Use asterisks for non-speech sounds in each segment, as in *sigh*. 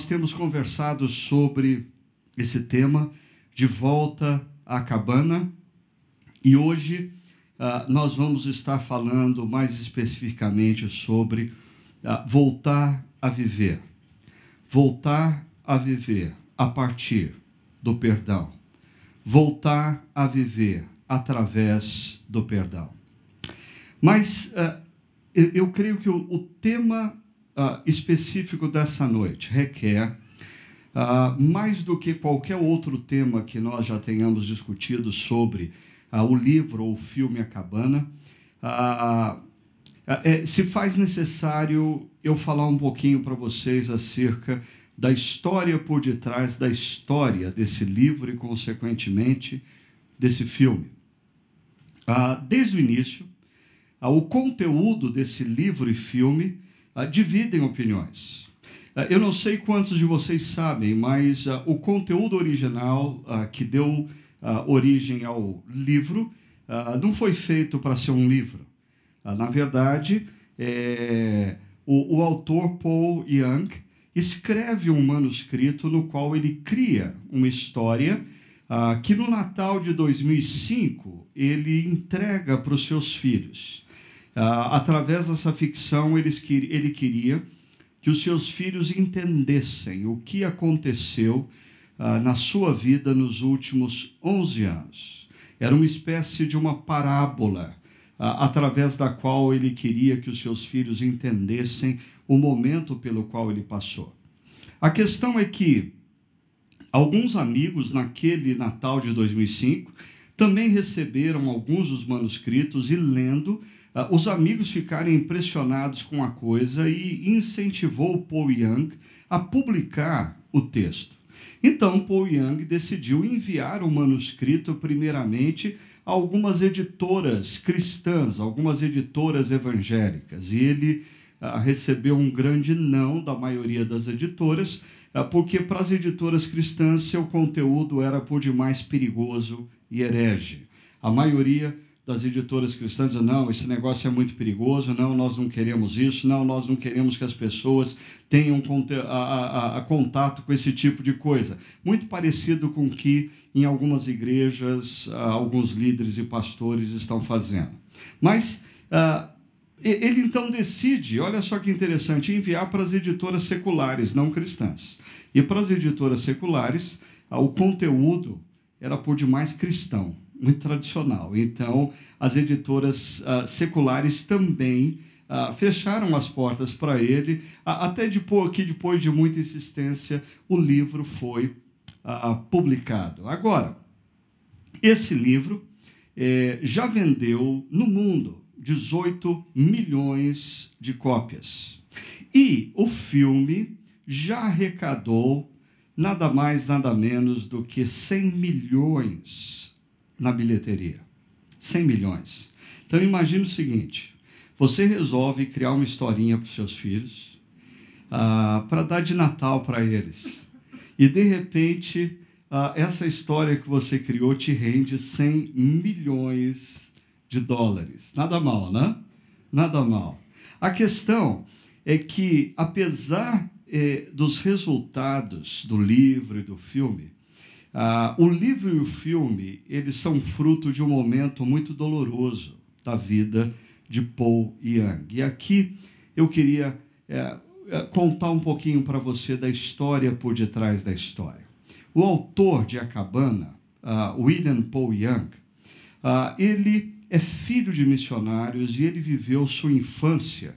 nós temos conversado sobre esse tema de volta à cabana e hoje uh, nós vamos estar falando mais especificamente sobre uh, voltar a viver. Voltar a viver a partir do perdão. Voltar a viver através do perdão. Mas uh, eu, eu, creio que o, o tema uh, específico dessa noite requer, uh, mais do que qualquer outro tema que nós já tenhamos discutido sobre o livro ou o filme A Cabana, é, se faz necessário eu falar um pouquinho para vocês acerca da história por detrás da história desse livro e, consequentemente, desse filme. desde o início, o conteúdo desse livro e filme ah, dividem opiniões. Ah, eu não sei quantos de vocês sabem, mas o conteúdo original que deu origem ao livro não foi feito para ser um livro. na verdade, é, o autor Paul Young escreve um manuscrito no qual ele cria uma história que no Natal de 2005 ele entrega para os seus filhos. Ah, através dessa ficção, ele queria que os seus filhos entendessem o que aconteceu ah, na sua vida nos últimos 11 anos. Era uma espécie de uma parábola ah, através da qual ele queria que os seus filhos entendessem o momento pelo qual ele passou. A questão é que alguns amigos, naquele Natal de 2005, também receberam alguns dos manuscritos e lendo os amigos ficaram impressionados com a coisa e incentivou Paul Young a publicar o texto. Então, Paul Young decidiu enviar o manuscrito, primeiramente, a algumas editoras cristãs, algumas editoras evangélicas. E ele ah, recebeu um grande não da maioria das editoras, ah, porque para as editoras cristãs seu conteúdo era por demais perigoso e herege. A maioria das editoras cristãs dizendo, não, esse negócio é muito perigoso, não, nós não queremos isso, não, nós não queremos que as pessoas tenham a, a, a contato com esse tipo de coisa. Muito parecido com o que em algumas igrejas alguns líderes e pastores estão fazendo. Mas uh, ele então decide, olha só que interessante, enviar para as editoras seculares, não cristãs. E para as editoras seculares, uh, o conteúdo era por demais cristão muito tradicional. Então, as editoras uh, seculares também uh, fecharam as portas para ele, uh, até depois, que depois de muita insistência, o livro foi publicado. Agora, esse livro eh, já vendeu no mundo 18 milhões de cópias. E o filme já arrecadou nada mais, nada menos do que 100 milhões na bilheteria. 100 milhões. Então imagine o seguinte: você resolve criar uma historinha para os seus filhos, ah, para dar de Natal para eles. E de repente, ah, essa história que você criou te rende 100 milhões de dólares. Nada mal, né? Nada mal. A questão é que, apesar eh, dos resultados do livro e do filme, ah, o livro e o filme, eles são fruto de um momento muito doloroso da vida de Paul Young. E aqui eu queria é, é contar um pouquinho para você da história por detrás da história. O autor de A Cabana, uh, William Paul Young, uh, ele é filho de missionários e ele viveu sua infância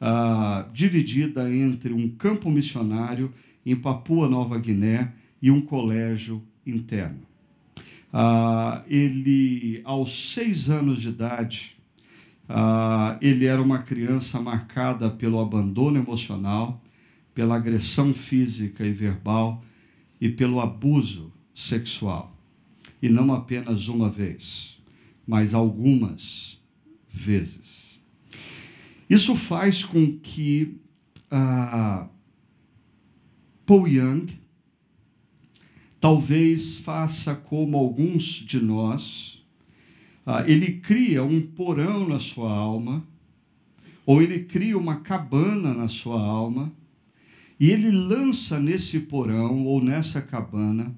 uh, dividida entre um campo missionário em Papua Nova Guiné e um colégio interno. Ah, ele, aos seis anos de idade, ah, ele era uma criança marcada pelo abandono emocional, pela agressão física e verbal e pelo abuso sexual. E não apenas uma vez, mas algumas vezes. Isso faz com que ah, Paul Young talvez faça como alguns de nós, ah, ele cria um porão na sua alma, ou ele cria uma cabana na sua alma, E ele lança nesse porão ou nessa cabana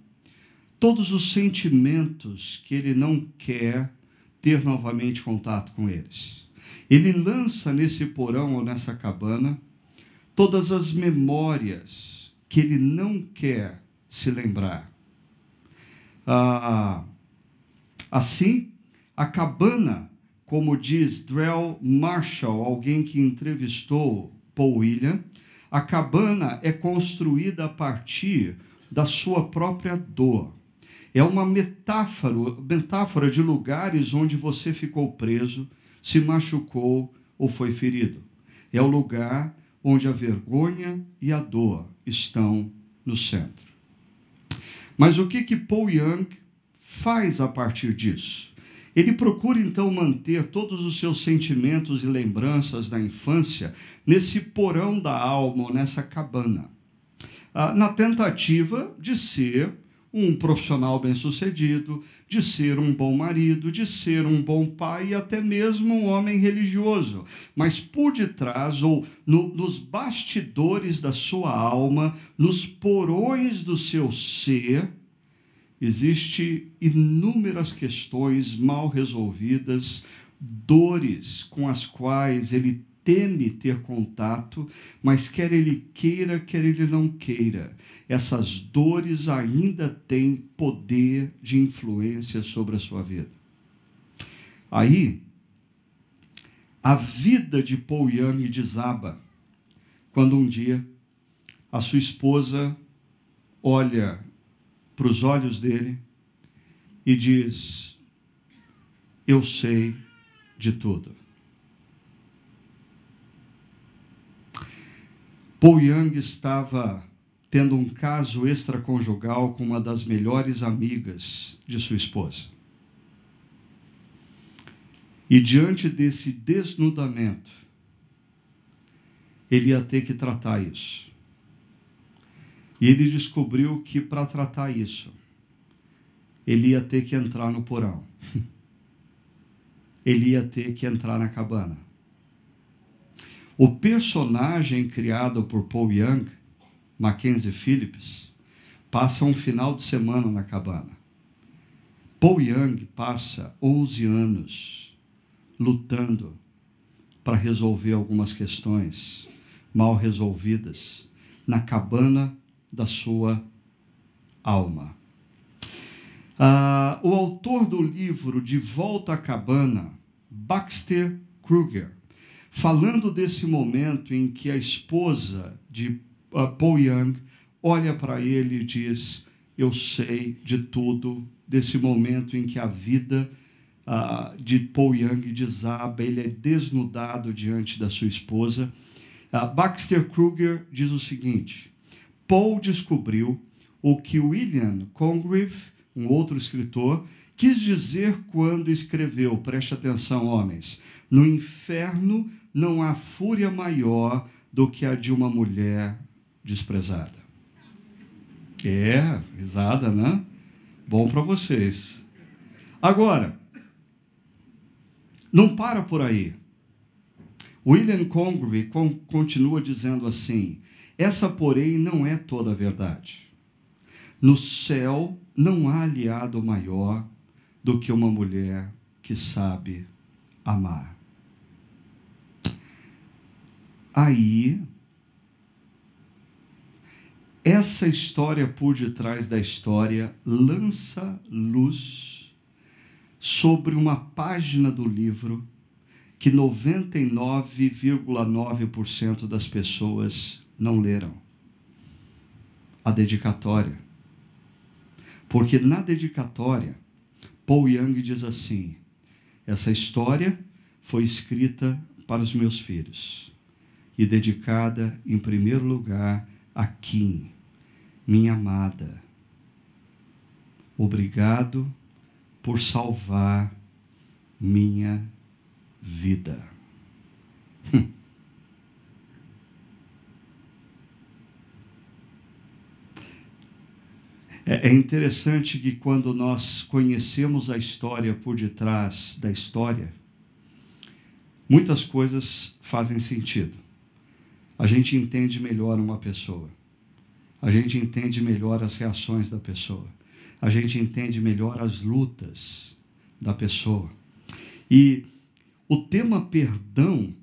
todos os sentimentos que ele não quer ter novamente contato com eles. Ele lança nesse porão ou nessa cabana todas as memórias que ele não quer se lembrar. Ah, assim, a cabana, como diz Drell Marshall, alguém que entrevistou Paul William, a cabana é construída a partir da sua própria dor. É uma metáfora, metáfora de lugares onde você ficou preso, se machucou ou foi ferido. É o lugar onde a vergonha e a dor estão no centro. Mas o que que Paul Young faz a partir disso? Ele procura então manter todos os seus sentimentos e lembranças da infância nesse porão da alma, ou nessa cabana, ah, na tentativa de ser um profissional bem-sucedido, de ser um bom marido, de ser um bom pai e até mesmo um homem religioso. Mas por detrás, ou no, nos bastidores da sua alma, nos porões do seu ser, existe inúmeras questões mal resolvidas, dores com as quais ele teme ter contato, mas quer ele queira, quer ele não queira, essas dores ainda têm poder de influência sobre a sua vida. Aí, a vida de Paul Young desaba quando um dia a sua esposa olha para os olhos dele e diz: Eu sei de tudo. Paul Young estava tendo um caso extraconjugal com uma das melhores amigas de sua esposa. E diante desse desnudamento, ele ia ter que tratar isso. E ele descobriu que para tratar isso, ele ia ter que entrar no porão. *laughs* Ele ia ter que entrar na cabana. O personagem criado por Paul Young, Mackenzie Phillips, passa um final de semana na cabana. Paul Young passa 11 anos lutando para resolver algumas questões mal resolvidas na cabana da sua alma. Ah, o autor do livro De Volta à Cabana, Baxter Kruger, falando desse momento em que a esposa de uh, Paul Young olha para ele e diz: Eu sei de tudo, desse momento em que a vida uh, de Paul Young desaba, ele é desnudado diante da sua esposa. Uh, Baxter Kruger diz o seguinte: Paul descobriu o que William Congreve, um outro escritor, quis dizer quando escreveu, preste atenção, homens, no inferno não há fúria maior do que a de uma mulher desprezada. É, risada, né? Bom para vocês. Agora, não para por aí. William Congreve continua dizendo assim: essa, porém, não é toda a verdade. No céu não há aliado maior do que uma mulher que sabe amar. Aí, essa história por detrás da história lança luz sobre uma página do livro que 99,9% das pessoas não leram. A dedicatória. Porque na dedicatória, Paul Young diz assim: essa história foi escrita para os meus filhos e dedicada em primeiro lugar a Kim, minha amada. Obrigado por salvar minha vida. Hum. É, é interessante que quando nós conhecemos a história por detrás da história, muitas coisas fazem sentido. A gente entende melhor uma pessoa. A gente entende melhor as reações da pessoa. A gente entende melhor as lutas da pessoa. E o tema perdão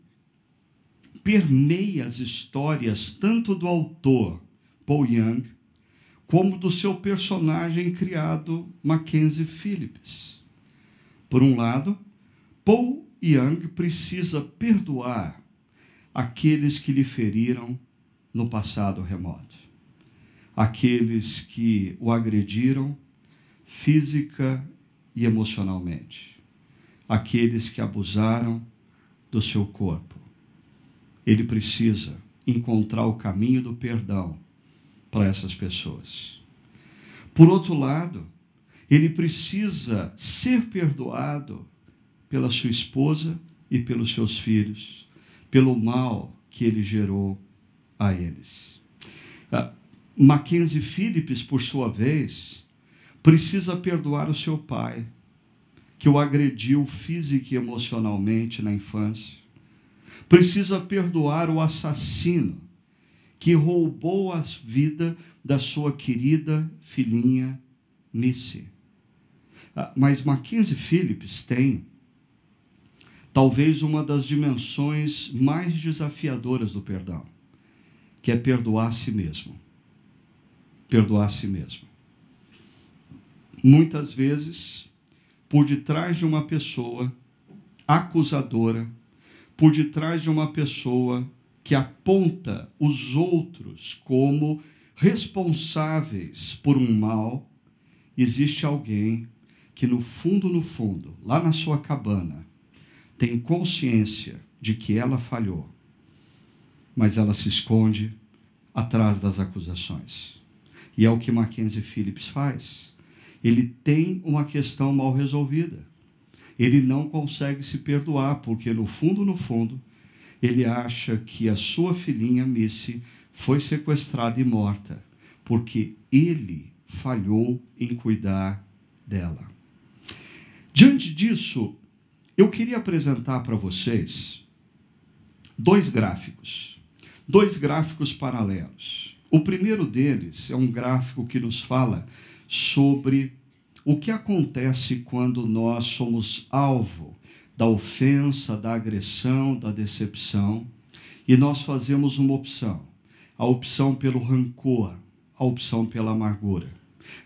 permeia as histórias tanto do autor Paul Young como do seu personagem criado Mackenzie Phillips. Por um lado, Paul Young precisa perdoar aqueles que lhe feriram no passado remoto, aqueles que o agrediram física e emocionalmente, aqueles que abusaram do seu corpo. Ele precisa encontrar o caminho do perdão para essas pessoas. Por outro lado, ele precisa ser perdoado pela sua esposa e pelos seus filhos, pelo mal que ele gerou a eles. Uh, Mackenzie Phillips, por sua vez, precisa perdoar o seu pai, que o agrediu física e emocionalmente na infância. Precisa perdoar o assassino que roubou a vida da sua querida filhinha Missy. Ah, mas Mackenzie Phillips tem talvez uma das dimensões mais desafiadoras do perdão, que é perdoar a si mesmo. Perdoar a si mesmo muitas vezes, por detrás de uma pessoa acusadora, por detrás de uma pessoa que aponta os outros como responsáveis por um mal, existe alguém que no fundo, no fundo, lá na sua cabana, tem consciência de que ela falhou, mas ela se esconde atrás das acusações. E é o que Mackenzie Phillips faz ele tem uma questão mal resolvida. Ele não consegue se perdoar, porque no fundo, no fundo, ele acha que a sua filhinha Missy foi sequestrada e morta, porque ele falhou em cuidar dela. Diante disso, eu queria apresentar para vocês dois gráficos, dois gráficos paralelos. O primeiro deles é um gráfico que nos fala sobre o que acontece quando nós somos alvo da ofensa, da agressão, da decepção e nós fazemos uma opção, a opção pelo rancor, a opção pela amargura.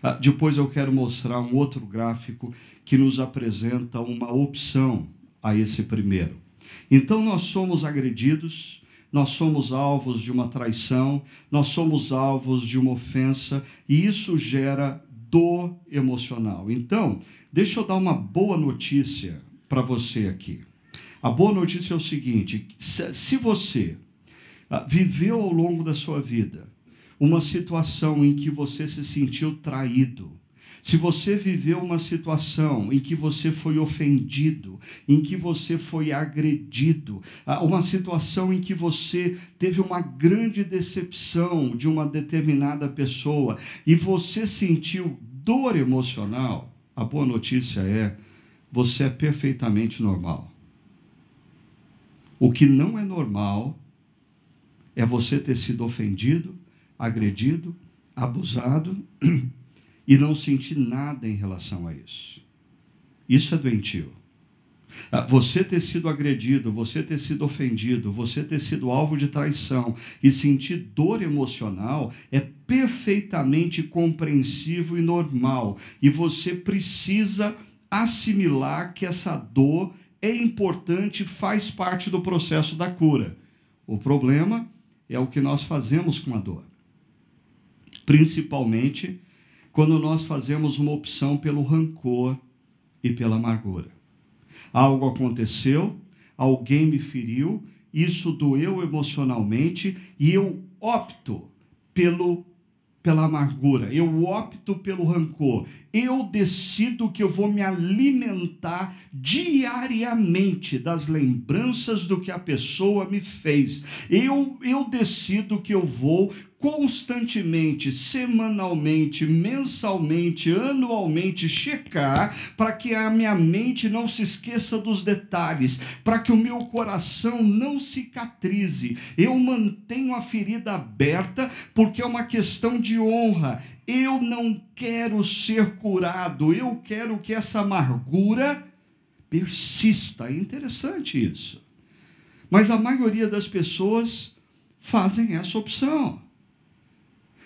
Ah, depois eu quero mostrar um outro gráfico que nos apresenta uma opção a esse primeiro. Então nós somos agredidos, nós somos alvos de uma traição, nós somos alvos de uma ofensa, e isso gera dor emocional. Então, deixa eu dar uma boa notícia para você aqui. A boa notícia é o seguinte: se você ah, viveu ao longo da sua vida uma situação em que você se sentiu traído, se você viveu uma situação em que você foi ofendido, em que você foi agredido, ah, uma situação em que você teve uma grande decepção de uma determinada pessoa e você sentiu dor emocional, a boa notícia é você é perfeitamente normal. O que não é normal é você ter sido ofendido, agredido, abusado e não sentir nada em relação a isso. Isso é doentio. Ah, você ter sido agredido, você ter sido ofendido, você ter sido alvo de traição e sentir dor emocional é perfeitamente compreensível e normal. E você precisa assimilar que essa dor é importante, faz parte do processo da cura. O problema é o que nós fazemos com a dor. Principalmente quando nós fazemos uma opção pelo rancor e pela amargura. Algo aconteceu, alguém me feriu, isso doeu emocionalmente e eu opto pelo pela amargura, eu opto pelo rancor, eu decido que eu vou me alimentar diariamente das lembranças do que a pessoa me fez, eu, eu decido que eu vou constantemente, semanalmente, mensalmente, anualmente checar para que a minha mente não se esqueça dos detalhes, para que o meu coração não cicatrize. Eu mantenho a ferida aberta porque é uma questão de honra. Eu não quero ser curado, eu quero que essa amargura persista. É interessante isso. Mas a maioria das pessoas fazem essa opção.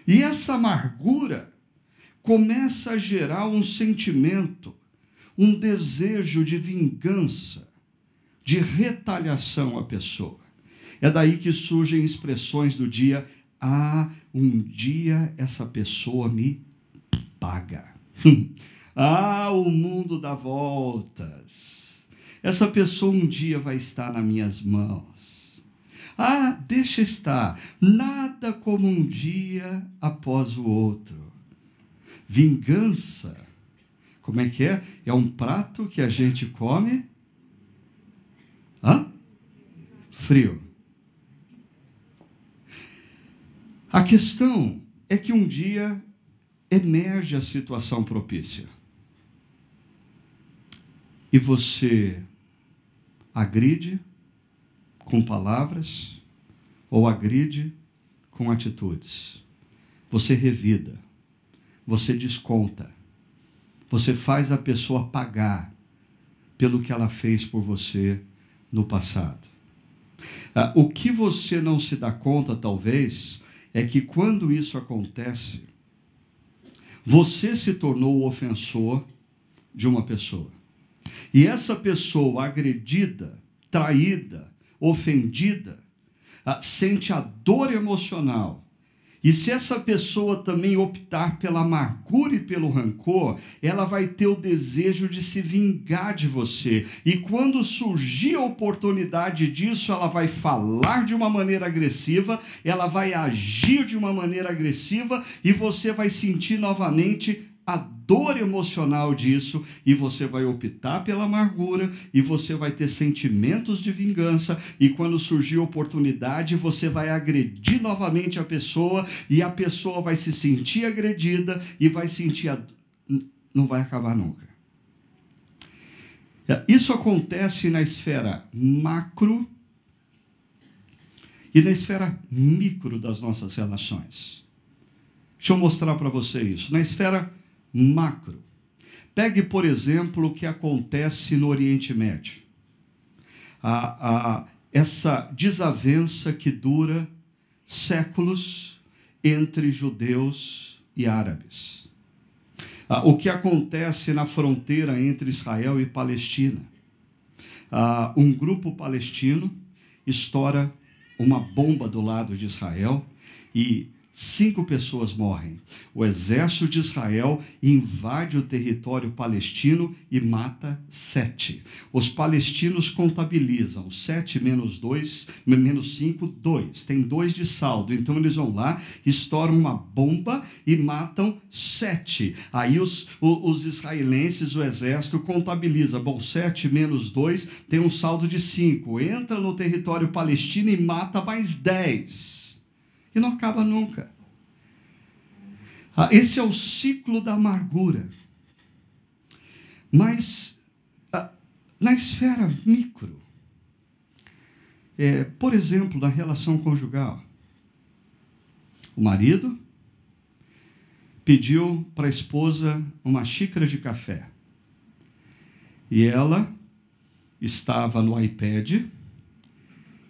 E essa amargura começa a gerar um sentimento, um desejo de vingança, de retaliação à pessoa. É daí que surgem expressões do dia: ah, um dia essa pessoa me paga. ah, o mundo dá voltas. Essa pessoa um dia vai estar nas minhas mãos. Ah, deixa estar. Nada como um dia após o outro. Vingança. Como é que é? É um prato que a gente come. Hã? Frio. A questão é que um dia emerge a situação propícia. E você agride com palavras ou agride com atitudes. Você revida, você desconta, você faz a pessoa pagar pelo que ela fez por você no passado. Ah, o que você não se dá conta, talvez, é que quando isso acontece, você se tornou o ofensor de uma pessoa. E essa pessoa agredida, traída, ofendida, ah, sente a dor emocional. E se essa pessoa também optar pela amargura e pelo rancor, ela vai ter o desejo de se vingar de você. E quando surgir a oportunidade disso, ela vai falar de uma maneira agressiva, ela vai agir de uma maneira agressiva e você vai sentir novamente dor emocional disso e você vai optar pela amargura e você vai ter sentimentos de vingança e quando surgir oportunidade você vai agredir novamente a pessoa e a pessoa vai se sentir agredida e vai sentir a... não vai acabar nunca. Isso acontece na esfera macro e na esfera micro das nossas relações. Deixa eu mostrar para você isso. Na esfera macro. Pegue, por exemplo, o que acontece no Oriente Médio. A, a, essa desavença que dura séculos entre judeus e árabes. Ah, o que acontece na fronteira entre Israel e Palestina. Ah, um grupo palestino estoura uma bomba do lado de Israel e cinco pessoas morrem. O exército de Israel invade o território palestino e mata sete. Os palestinos contabilizam sete menos dois, menos cinco, dois. Tem dois de saldo. Então eles vão lá, estouram uma bomba e matam sete. Aí os, os, israelenses, o exército, contabiliza. Bom, sete menos dois tem um saldo de cinco. Entra no território palestino e mata mais dez e não acaba nunca. Ah, esse é o ciclo da amargura. Mas ah, na esfera micro, é, por exemplo, na relação conjugal, o marido pediu para a esposa uma xícara de café. E ela estava no iPad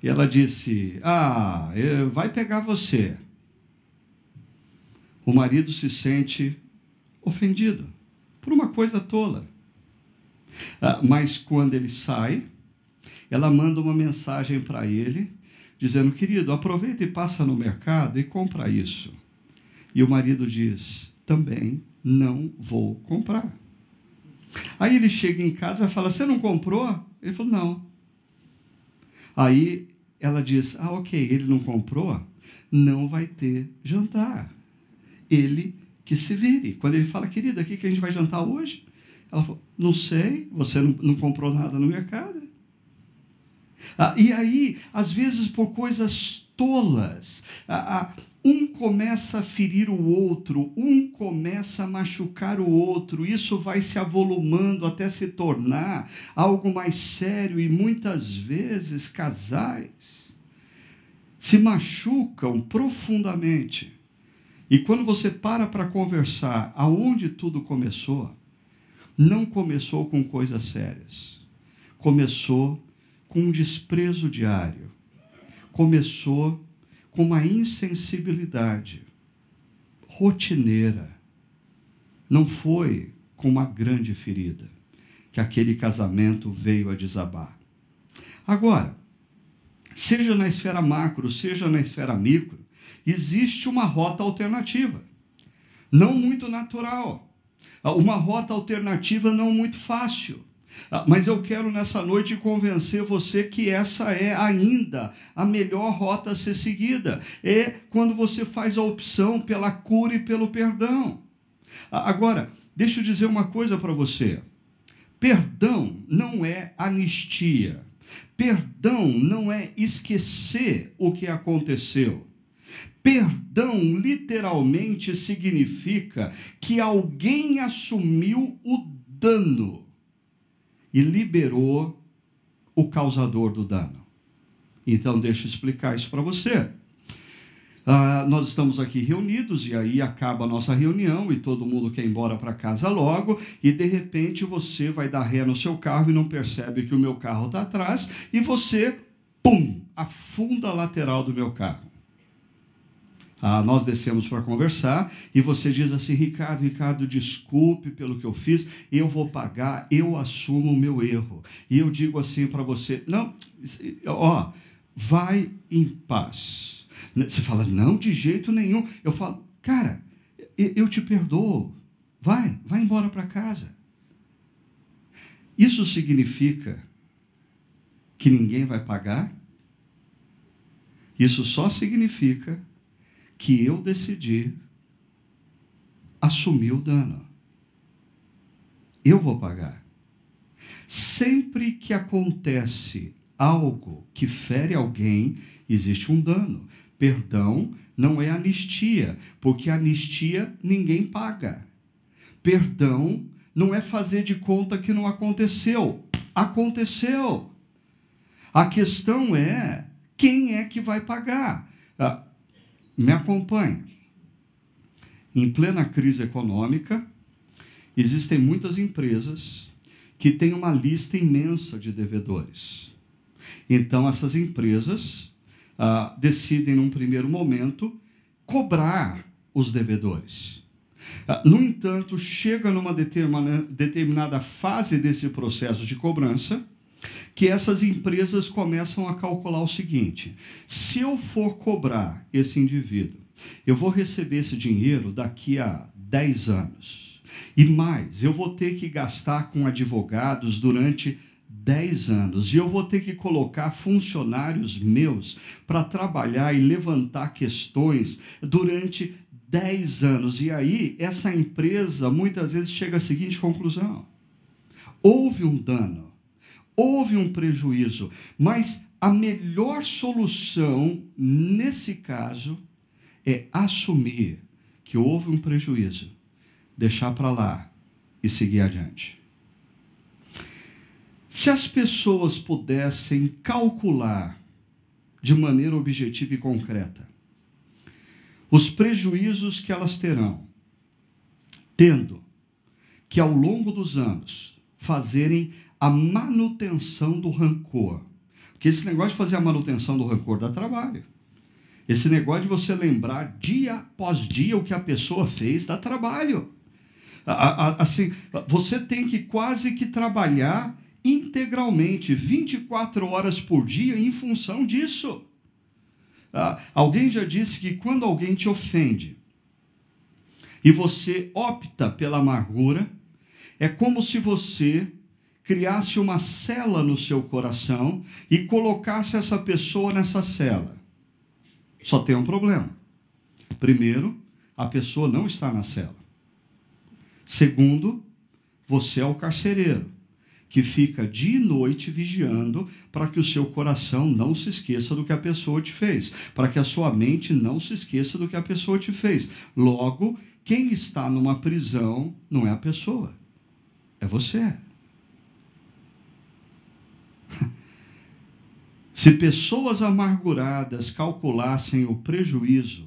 e ela disse: Ah, vai pegar você. O marido se sente ofendido por uma coisa tola. Ah, mas quando ele sai, ela manda uma mensagem para ele, dizendo: Querido, aproveita e passa no mercado e compra isso. E o marido diz: Também não vou comprar. Aí ele chega em casa e fala: Você não comprou? Ele falou: Não. Aí ela diz: Ah, ok, ele não comprou, não vai ter jantar. Ele que se vire. Quando ele fala, querida, o que, a gente vai jantar hoje? Ela falou: Não sei, você não, não comprou nada no mercado. Ah, e aí, às vezes, por coisas tolas, ah, ah, um começa a ferir o outro, um começa a machucar o outro, isso vai se avolumando até se tornar algo mais sério e muitas vezes casais se machucam profundamente. E quando você para para conversar aonde tudo começou, não começou com coisas sérias. Começou com um desprezo diário. Começou com uma insensibilidade rotineira. Não foi com uma grande ferida que aquele casamento veio a desabar. Agora, seja na esfera macro, seja na esfera micro, existe uma rota alternativa. Não muito natural. Uma rota alternativa não muito fácil mas eu quero nessa noite convencer você que essa é ainda a melhor rota a ser seguida. É quando você faz a opção pela cura e pelo perdão. Ah, agora, deixa eu dizer uma coisa para você. Perdão não é anistia. Perdão não é esquecer o que aconteceu. Perdão literalmente significa que alguém assumiu o dano e liberou o causador do dano. Então, deixa eu explicar isso para você. Ah, nós estamos aqui reunidos e aí acaba a nossa reunião e todo mundo quer ir embora para casa logo e de repente você vai dar ré no seu carro e não percebe que o meu carro está atrás e você, pum, afunda a lateral do meu carro. Ah, nós descemos para conversar e você diz assim: Ricardo, Ricardo, desculpe pelo que eu fiz, eu vou pagar, eu assumo o meu erro. E eu digo assim para você: não, ó, vai em paz. Você fala: não, de jeito nenhum. Eu falo: cara, eu te perdoo. Vai, vai embora para casa. Isso significa que ninguém vai pagar? Isso só significa que eu decidi assumir o dano. Eu vou pagar. Sempre que acontece algo que fere alguém, existe um dano. Perdão não é anistia, porque anistia ninguém paga. Perdão não é fazer de conta que não aconteceu. Aconteceu. A questão é quem é que vai pagar. Ah, me acompanhe. Em plena crise econômica, existem muitas empresas que têm uma lista imensa de devedores. Então, essas empresas ah, decidem, num primeiro momento, cobrar os devedores. Ah, no entanto, chega numa determinada fase desse processo de cobrança que essas empresas começam a calcular o seguinte: se eu for cobrar esse indivíduo, eu vou receber esse dinheiro daqui a 10 anos. E mais, eu vou ter que gastar com advogados durante 10 anos e eu vou ter que colocar funcionários meus para trabalhar e levantar questões durante 10 anos. E aí, essa empresa muitas vezes chega à seguinte conclusão: houve um dano houve um prejuízo, mas a melhor solução nesse caso é assumir que houve um prejuízo, deixar para lá e seguir adiante. Se as pessoas pudessem calcular de maneira objetiva e concreta os prejuízos que elas terão, tendo que ao longo dos anos fazerem a manutenção do rancor. Porque esse negócio de fazer a manutenção do rancor dá trabalho. Esse negócio de você lembrar dia após dia o que a pessoa fez dá trabalho. Assim, você tem que quase que trabalhar integralmente, 24 horas por dia, em função disso. Alguém já disse que quando alguém te ofende e você opta pela amargura, é como se você criasse uma cela no seu coração e colocasse essa pessoa nessa cela. Só tem um problema. Primeiro, a pessoa não está na cela. Segundo, você é o carcereiro que fica dia e noite vigiando para que o seu coração não se esqueça do que a pessoa te fez, para que a sua mente não se esqueça do que a pessoa te fez. Logo, quem está numa prisão não é a pessoa, é você. Se pessoas amarguradas calculassem o prejuízo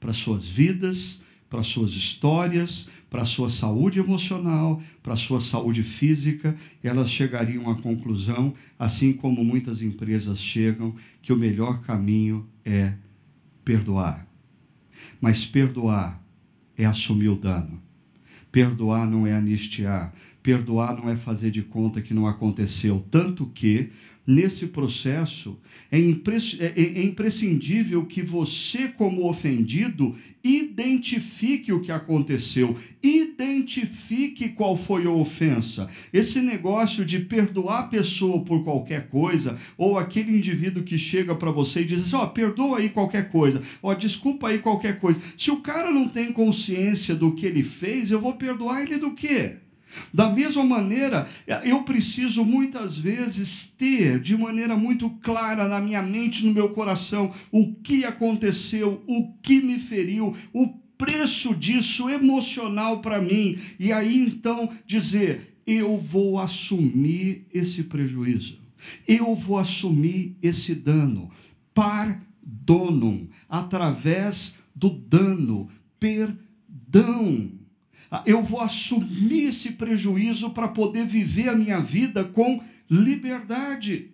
para suas vidas, para suas histórias, para sua saúde emocional, para sua saúde física, elas chegariam à conclusão, assim como muitas empresas chegam, que o melhor caminho é perdoar. Mas perdoar é assumir o dano. Perdoar não é anistiar. Perdoar não é fazer de conta que não aconteceu. Tanto que nesse processo, é, é, é imprescindível que você, como ofendido, identifique o que aconteceu, identifique qual foi a ofensa. Esse negócio de perdoar a pessoa por qualquer coisa, ou aquele indivíduo que chega para você e diz assim: ó, oh, perdoa aí qualquer coisa, ó, oh, desculpa aí qualquer coisa. Se o cara não tem consciência do que ele fez, eu vou perdoar ele do quê? Da mesma maneira, eu preciso muitas vezes ter de maneira muito clara na minha mente, no meu coração, o que aconteceu, o que me feriu, o preço disso emocional para mim. E aí então dizer: eu vou assumir esse prejuízo, eu vou assumir esse dano. Pardonum, através do dano, perdão eu vou assumir esse prejuízo para poder viver a minha vida com liberdade.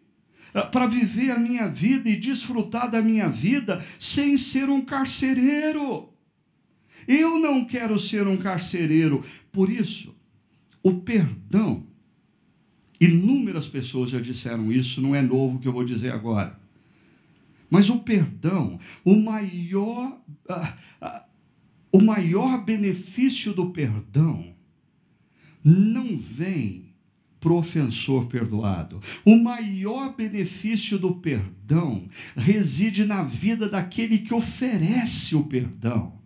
Ah, para viver a minha vida e desfrutar da minha vida sem ser um carcereiro. Eu não quero ser um carcereiro. Por isso, o perdão, inúmeras pessoas já disseram isso, não é novo que eu vou dizer agora. Mas o perdão, o maior. Ah, ah, o maior benefício do perdão não vem para o ofensor perdoado. O maior benefício do perdão reside na vida daquele que oferece o perdão.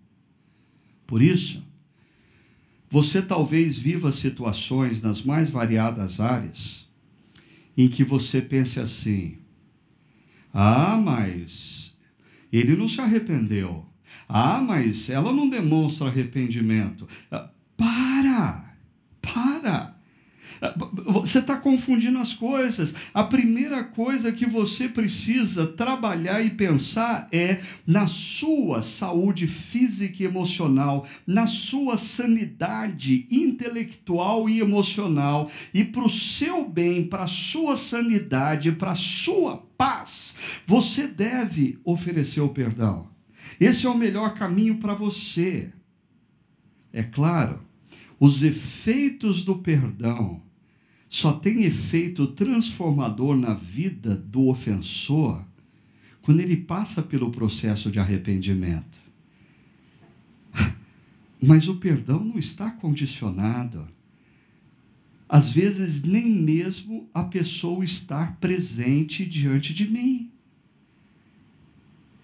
Por isso, você talvez viva situações nas mais variadas áreas em que você pense assim: ah, mas ele não se arrependeu. Ah, mas ela não demonstra arrependimento. Ah, para! Para! Ah, você está confundindo as coisas. A primeira coisa que você precisa trabalhar e pensar é na sua saúde física e emocional, na sua sanidade intelectual e emocional, e para o seu bem, para a sua sanidade, para a sua paz, você deve oferecer o perdão. Esse é o melhor caminho para você. É claro, os efeitos do perdão só têm efeito transformador na vida do ofensor quando ele passa pelo processo de arrependimento. Mas o perdão não está condicionado. Às vezes, nem mesmo a pessoa estar presente diante de mim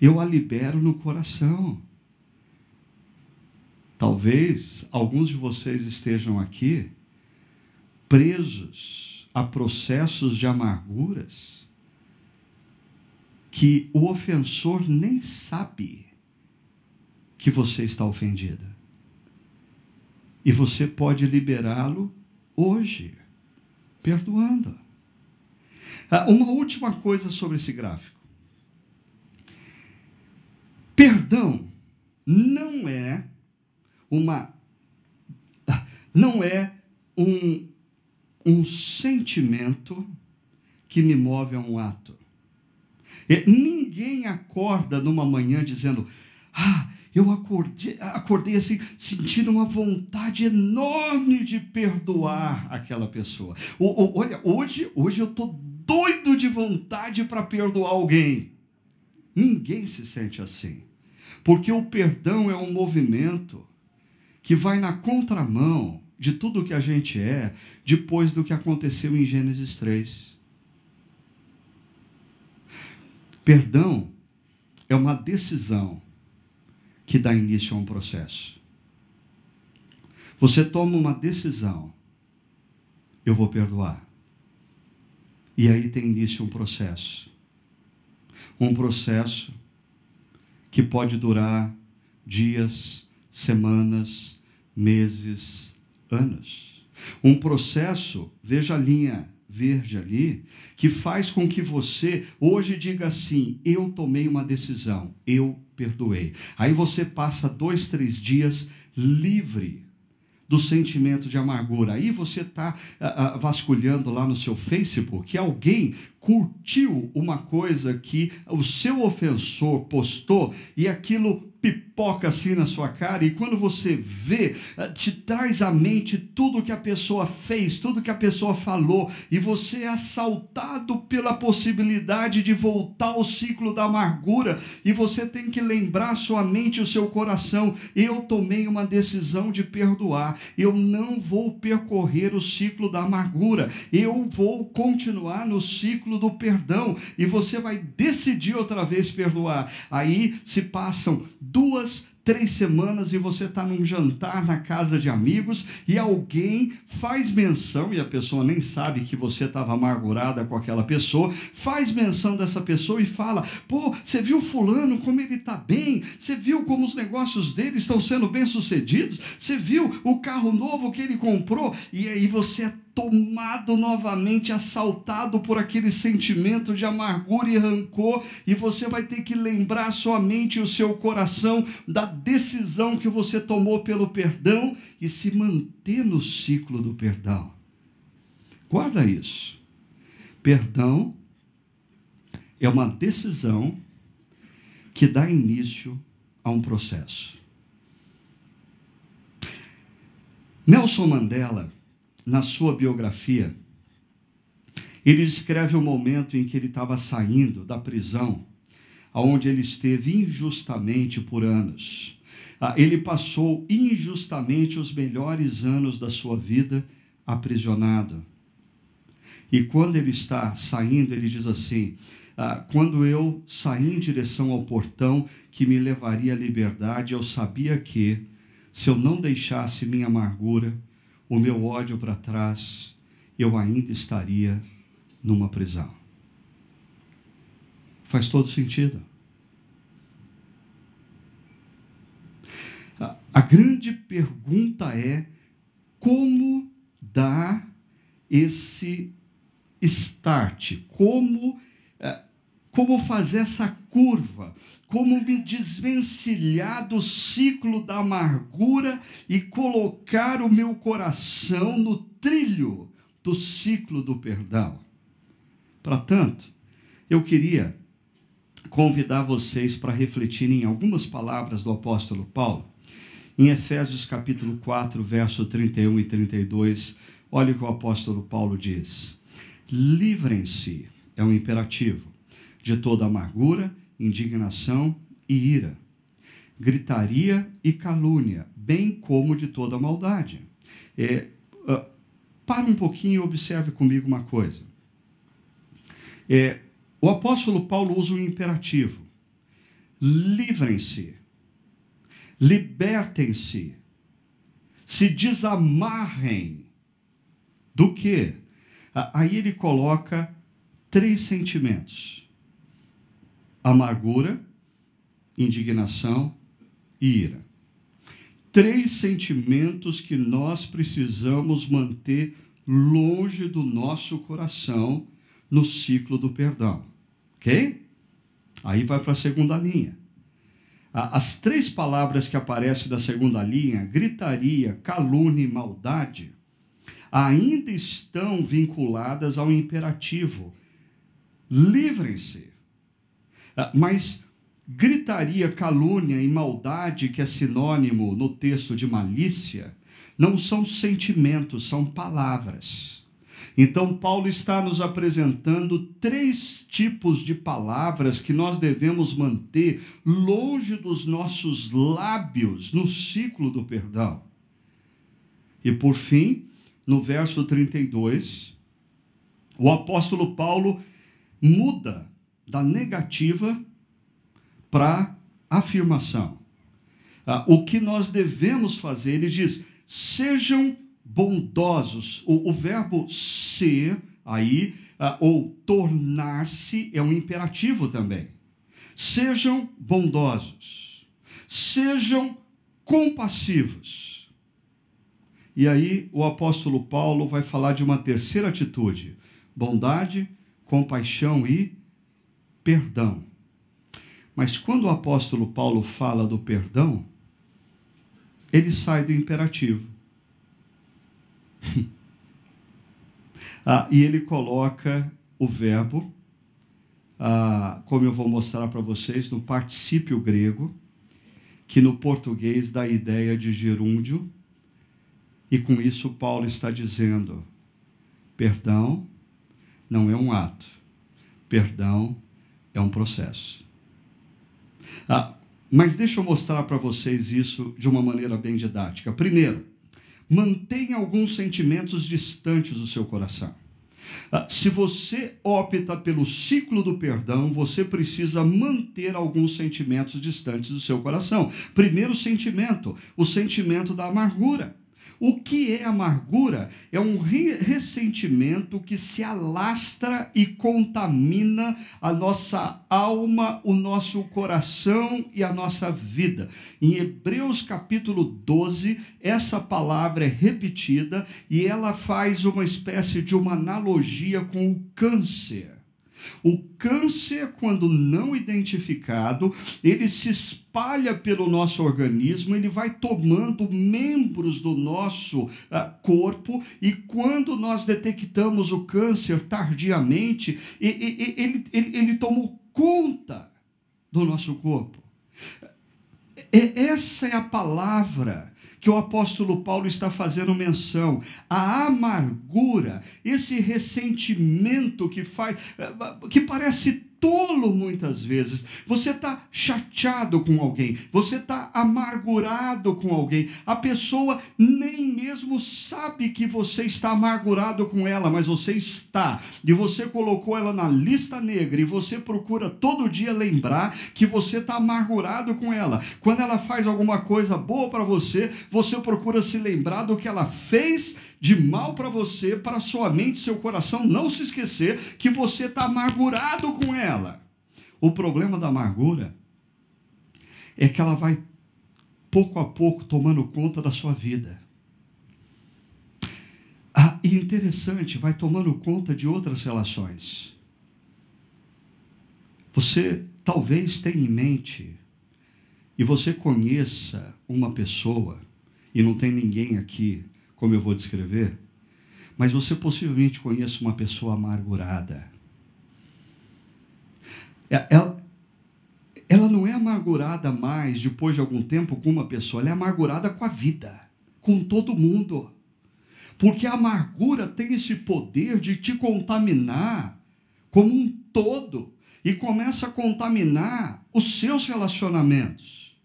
eu a libero no coração. Talvez alguns de vocês estejam aqui presos a processos de amarguras que o ofensor nem sabe que você está ofendida. E você pode liberá-lo hoje, perdoando. Ah, uma última coisa sobre esse gráfico. Perdão não é uma não é um, um sentimento que me move a um ato. Ninguém acorda numa manhã dizendo: "Ah, eu acordei, acordei assim, sentindo uma vontade enorme de perdoar aquela pessoa. O, o, olha, hoje, hoje eu estou doido de vontade para perdoar alguém. Ninguém se sente assim. Porque o perdão é um movimento que vai na contramão de tudo que a gente é depois do que aconteceu em Gênesis 3. Perdão é uma decisão que dá início a um processo. Você toma uma decisão, eu vou perdoar. E aí tem início um processo. Um processo que pode durar dias, semanas, meses, anos. Um processo, veja a linha verde ali, que faz com que você hoje diga assim: eu tomei uma decisão, eu perdoei. Aí você passa dois, três dias livre do sentimento de amargura. Aí você está uh, uh, vasculhando lá no seu Facebook que alguém curtiu uma coisa que o seu ofensor postou e aquilo pipoca assim na sua cara, e quando você vê, eh, te traz à mente tudo que a pessoa fez, tudo que a pessoa falou, e você é assaltado pela possibilidade de voltar ao ciclo da amargura, e você tem que lembrar sua mente e o seu coração: eu tomei uma decisão de perdoar, eu não vou percorrer o ciclo da amargura, eu vou continuar no ciclo do perdão, e você vai decidir outra vez perdoar. Aí se passam duas, três semanas e você está num jantar na casa de amigos e alguém faz menção, e a pessoa nem sabe que você estava amargurada com aquela pessoa, faz menção dessa pessoa e fala: pô, você viu Fulano como ele está bem? Você viu como os negócios dele estão sendo bem sucedidos? Você viu o carro novo que ele comprou? E aí você é tomado novamente, assaltado por aquele sentimento de amargura e rancor, e você vai ter que lembrar sua mente e o seu coração da decisão que você tomou pelo perdão e se manter no ciclo do perdão. Guarda isso. Perdão é uma decisão que dá início a um processo. Nelson Mandela na sua biografia, ele descreve o momento em que ele estava saindo da prisão, aonde ele esteve injustamente por anos. Ah, ele passou injustamente os melhores anos da sua vida aprisionado. E quando ele está saindo, ele diz assim: ah, quando eu saí em direção ao portão que me levaria à liberdade, eu sabia que, se eu não deixasse minha amargura, o meu ódio para trás, eu ainda estaria numa prisão. Faz todo sentido. A grande pergunta é como dar esse start, como, eh, como fazer essa curva, como me desvencilhar do ciclo da amargura e colocar o meu coração no trilho do ciclo do perdão. Para tanto, eu queria convidar vocês para refletirem em algumas palavras do apóstolo Paulo. Em Efésios capítulo 4, verso 31 e 32, olha o que o apóstolo Paulo diz: Livrem-se, é um imperativo, de toda amargura indignação e ira, gritaria e calúnia, bem como de toda maldade. É, uh, para um pouquinho e observe comigo uma coisa. É, o apóstolo Paulo usa um imperativo: livrem-se, libertem-se, se desamarrem do que? Aí ele coloca três sentimentos amargura, indignação e ira. Três sentimentos que nós precisamos manter longe do nosso coração no ciclo do perdão. Ok? Aí vai para a segunda linha. As três palavras que aparecem da segunda linha, gritaria, calúnia e maldade, ainda estão vinculadas ao imperativo. Livrem-se. Ah, mas gritaria, calúnia e maldade, que é sinônimo no texto de malícia, não são sentimentos, são palavras. Então, Paulo está nos apresentando três tipos de palavras que nós devemos manter longe dos nossos lábios no ciclo do perdão. E por fim, no verso 32, o apóstolo Paulo muda da negativa para afirmação. Ah, o que nós devemos fazer, ele diz, sejam bondosos. O, o verbo ser aí ah, ou tornar-se é um imperativo também. Sejam bondosos, sejam compassivos. E aí o apóstolo Paulo vai falar de uma terceira atitude: bondade, compaixão e perdão. Mas quando o apóstolo Paulo fala do perdão, ele sai do imperativo. *laughs* ah, e ele coloca o verbo, ah, como eu vou mostrar para vocês, no particípio grego, que no português dá a ideia de gerúndio, e com isso Paulo está dizendo: perdão não é um ato, perdão é um processo. Ah, mas deixa eu mostrar para vocês isso de uma maneira bem didática. Primeiro, mantenha alguns sentimentos distantes do seu coração. Ah, se você opta pelo ciclo do perdão, você precisa manter alguns sentimentos distantes do seu coração. Primeiro sentimento, o sentimento da amargura. O que é amargura? É um ressentimento que se alastra e contamina a nossa alma, o nosso coração e a nossa vida. Em Hebreus capítulo 12, essa palavra é repetida e ela faz uma espécie de uma analogia com o câncer. O câncer, quando não identificado, ele se espalha pelo nosso organismo, ele vai tomando membros do nosso uh, corpo, e quando nós detectamos o câncer tardiamente, ele, ele, ele, ele tomou conta do nosso corpo. Essa é a palavra que o apóstolo Paulo está fazendo menção. A amargura, esse ressentimento que faz, que parece tolo muitas vezes. Você está chateado com alguém, você está amargurado com alguém. A pessoa nem mesmo sabe que você está amargurado com ela, mas você está. E você colocou ela na lista negra e você procura todo dia lembrar que você está amargurado com ela. Quando ela faz alguma coisa boa para você, você procura se lembrar do que ela fez de mal para você, para sua mente, seu coração não se esquecer que você está amargurado com ela. O problema da amargura é que ela vai pouco a pouco tomando conta da sua vida. Ah, e interessante, vai tomando conta de outras relações. Você talvez tenha em mente e você conheça uma pessoa, e não tem ninguém aqui como eu vou descrever, mas você possivelmente conhece uma pessoa amargurada. É, ela, ela não é amargurada mais depois de algum tempo com uma pessoa, ela é amargurada com a vida, com todo mundo. Porque a amargura tem esse poder de te contaminar como um todo e começa a contaminar os seus relacionamentos.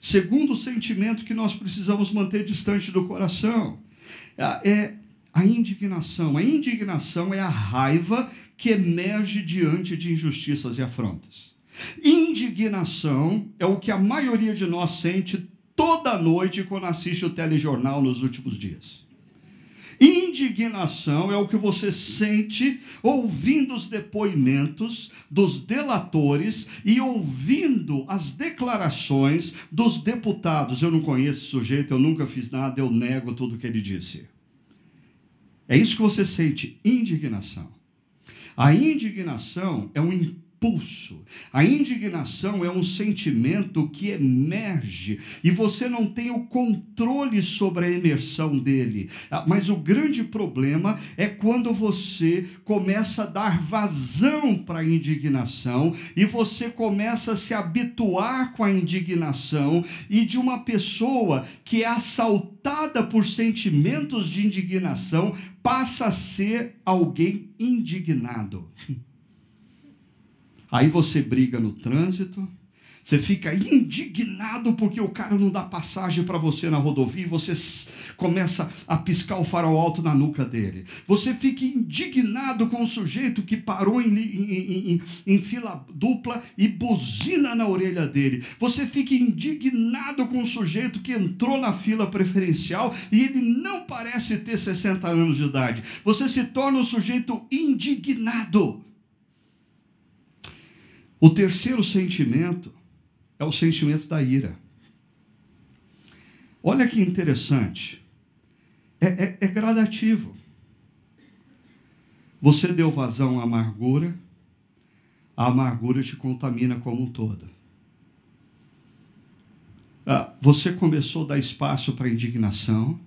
Segundo o sentimento que nós precisamos manter distante do coração é a indignação. A indignação é a raiva que emerge diante de injustiças e afrontas. Indignação é o que a maioria de nós sente toda noite quando assiste o telejornal nos últimos dias. Indignação é o que você sente ouvindo os depoimentos dos delatores e ouvindo as declarações dos deputados. Eu não conheço esse sujeito, eu nunca fiz nada, eu nego tudo que ele disse. É isso que você sente, indignação. A indignação é um impulso. A indignação é um sentimento que emerge e você não tem o controle sobre a emersão dele. Ah, mas o grande problema é quando você começa a dar vazão para a indignação e você começa a se habituar com a indignação e de uma pessoa que é assaltada por sentimentos de indignação passa a ser alguém indignado. *laughs* Aí você briga no trânsito, Você fica indignado porque o cara não dá passagem para você na rodovia e você começa a piscar o farol alto na nuca dele. Você fica indignado com o sujeito que parou em, em, em, em fila dupla e buzina na orelha dele. Você fica indignado com o sujeito que entrou na fila preferencial e ele não parece ter 60 anos de idade. Você se torna um sujeito indignado. O terceiro sentimento é o sentimento da ira. Olha que interessante. É, é, é gradativo. Você deu vazão à amargura, a amargura te contamina como um todo. Ah, você começou a dar espaço para indignação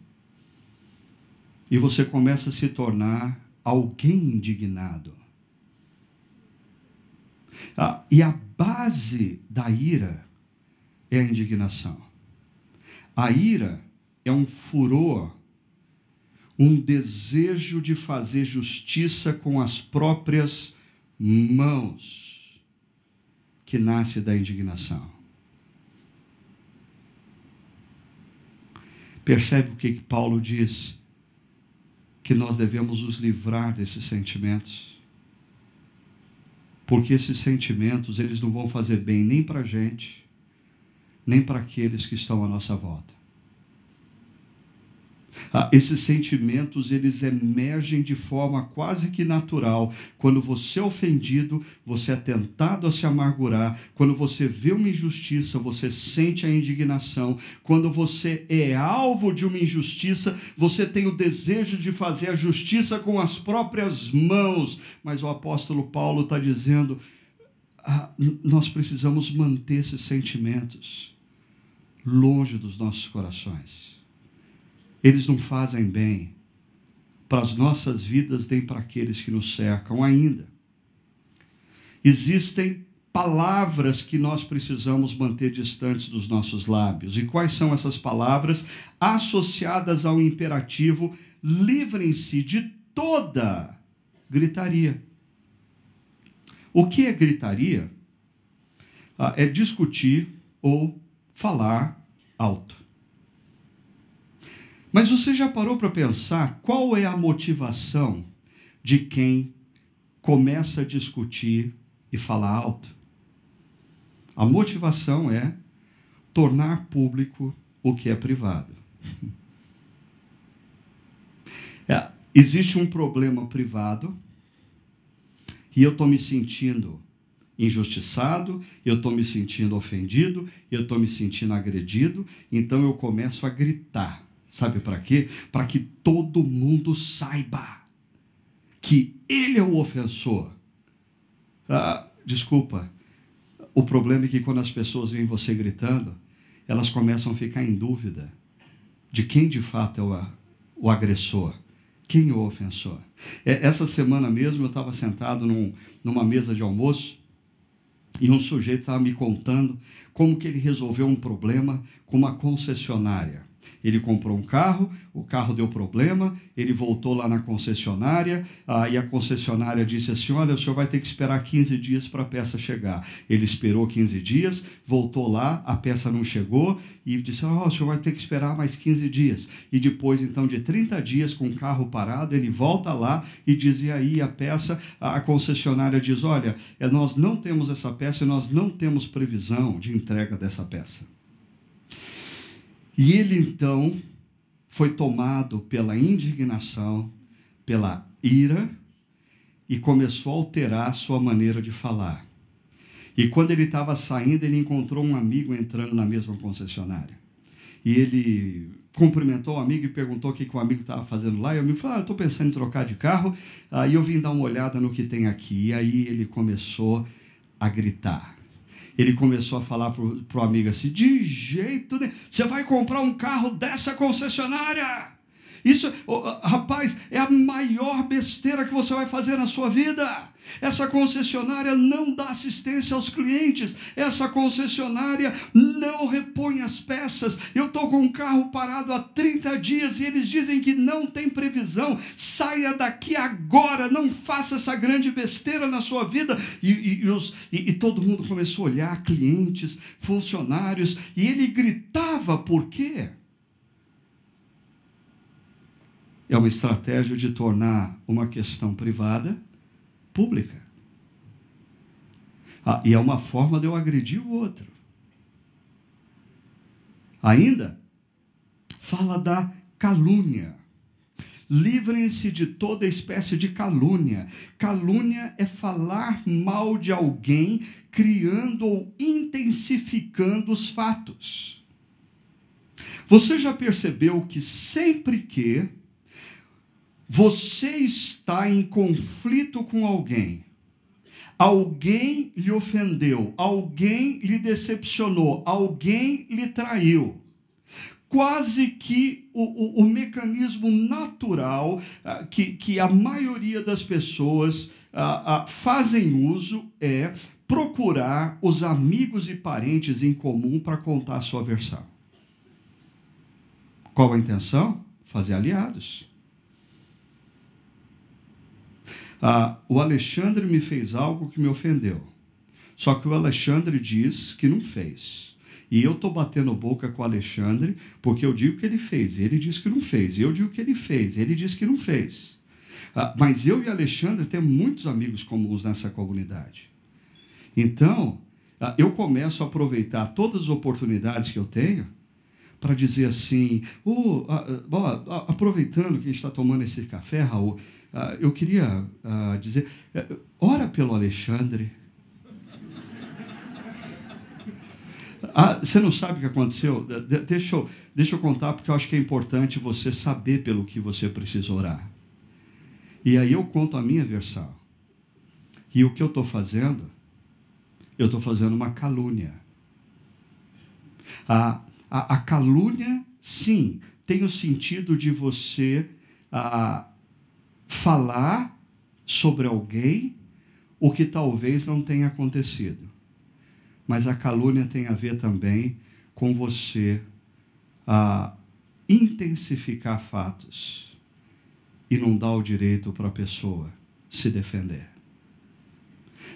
e você começa a se tornar alguém indignado. Ah, e a base da ira é a indignação. A ira é um furor, um desejo de fazer justiça com as próprias mãos, que nasce da indignação. Percebe o que Paulo diz? Que nós devemos nos livrar desses sentimentos porque esses sentimentos eles não vão fazer bem nem para a gente, nem para aqueles que estão à nossa volta. Ah, esses sentimentos eles emergem de forma quase que natural. Quando você é ofendido, você é tentado a se amargurar. Quando você vê uma injustiça, você sente a indignação. Quando você é alvo de uma injustiça, você tem o desejo de fazer a justiça com as próprias mãos. Mas o apóstolo Paulo está dizendo: ah, nós precisamos manter esses sentimentos longe dos nossos corações eles não fazem bem para as nossas vidas nem para aqueles que nos cercam ainda. Existem palavras que nós precisamos manter distantes dos nossos lábios. E quais são essas palavras associadas ao imperativo livrem-se de toda gritaria? O que é gritaria? Ah, é discutir ou falar alto. Mas você já parou para pensar qual é a motivação de quem começa a discutir e falar alto? A motivação é tornar público o que é privado. É, existe um problema privado e eu estou me sentindo injustiçado, eu estou me sentindo ofendido, eu estou me sentindo agredido, então eu começo a gritar. Sabe para quê? Para que todo mundo saiba que ele é o ofensor. Ah, desculpa. O problema é que quando as pessoas veem você gritando, elas começam a ficar em dúvida de quem de fato é o, o agressor, quem é o ofensor. É, essa semana mesmo eu estava sentado num, numa mesa de almoço e um sujeito estava me contando como que ele resolveu um problema com uma concessionária. Ele comprou um carro, o carro deu problema, ele voltou lá na concessionária, aí a concessionária disse assim: Olha, o senhor vai ter que esperar 15 dias para a peça chegar. Ele esperou 15 dias, voltou lá, a peça não chegou e disse: oh, o senhor vai ter que esperar mais 15 dias. E depois, então, de 30 dias com o carro parado, ele volta lá e diz: E aí a peça, a concessionária diz: Olha, é, nós não temos essa peça e nós não temos previsão de entrega dessa peça. E ele então foi tomado pela indignação, pela ira e começou a alterar sua maneira de falar. E quando ele estava saindo, ele encontrou um amigo entrando na mesma concessionária. E ele cumprimentou o amigo e perguntou o que, que o amigo estava fazendo lá. E o amigo falou: ah, Eu estou pensando em trocar de carro. Aí eu vim dar uma olhada no que tem aqui. E aí ele começou a gritar ele começou a falar para o amigo assim: de jeito nenhum, você vai comprar um carro dessa concessionária. Isso, rapaz, é a maior besteira que você vai fazer na sua vida. Essa concessionária não dá assistência aos clientes. Essa concessionária não repõe as peças. Eu estou com um carro parado há 30 dias e eles dizem que não tem previsão. Saia daqui agora, não faça essa grande besteira na sua vida. E, e, e, os, e todo mundo começou a olhar clientes, funcionários, e ele gritava: por quê? É uma estratégia de tornar uma questão privada pública. Ah, e é uma forma de eu agredir o outro. Ainda, fala da calúnia. Livrem-se de toda espécie de calúnia. Calúnia é falar mal de alguém, criando ou intensificando os fatos. Você já percebeu que sempre que você está em conflito com alguém. Alguém lhe ofendeu, alguém lhe decepcionou, alguém lhe traiu. Quase que o, o, o mecanismo natural uh, que, que a maioria das pessoas uh, uh, fazem uso é procurar os amigos e parentes em comum para contar a sua versão. Qual a intenção? Fazer aliados. Ah, o Alexandre me fez algo que me ofendeu. Só que o Alexandre diz que não fez. E eu estou batendo boca com o Alexandre porque eu digo que ele fez, ele diz que não fez. Eu digo que ele fez, ele diz que não fez. Ah, mas eu e Alexandre temos muitos amigos comuns nessa comunidade. Então, ah, eu começo a aproveitar todas as oportunidades que eu tenho para dizer assim: oh, aproveitando que a gente está tomando esse café, Raul, Uh, eu queria uh, dizer, uh, ora pelo Alexandre. Ah, você não sabe o que aconteceu? De deixa, eu, deixa eu contar, porque eu acho que é importante você saber pelo que você precisa orar. E aí eu conto a minha versão. E o que eu estou fazendo? Eu estou fazendo uma calúnia. A, a, a, calúnia, sim, tem o sentido de você a, falar sobre alguém o que talvez não tenha acontecido. Mas a calúnia tem a ver também com você a intensificar fatos e não dar o direito para a pessoa se defender.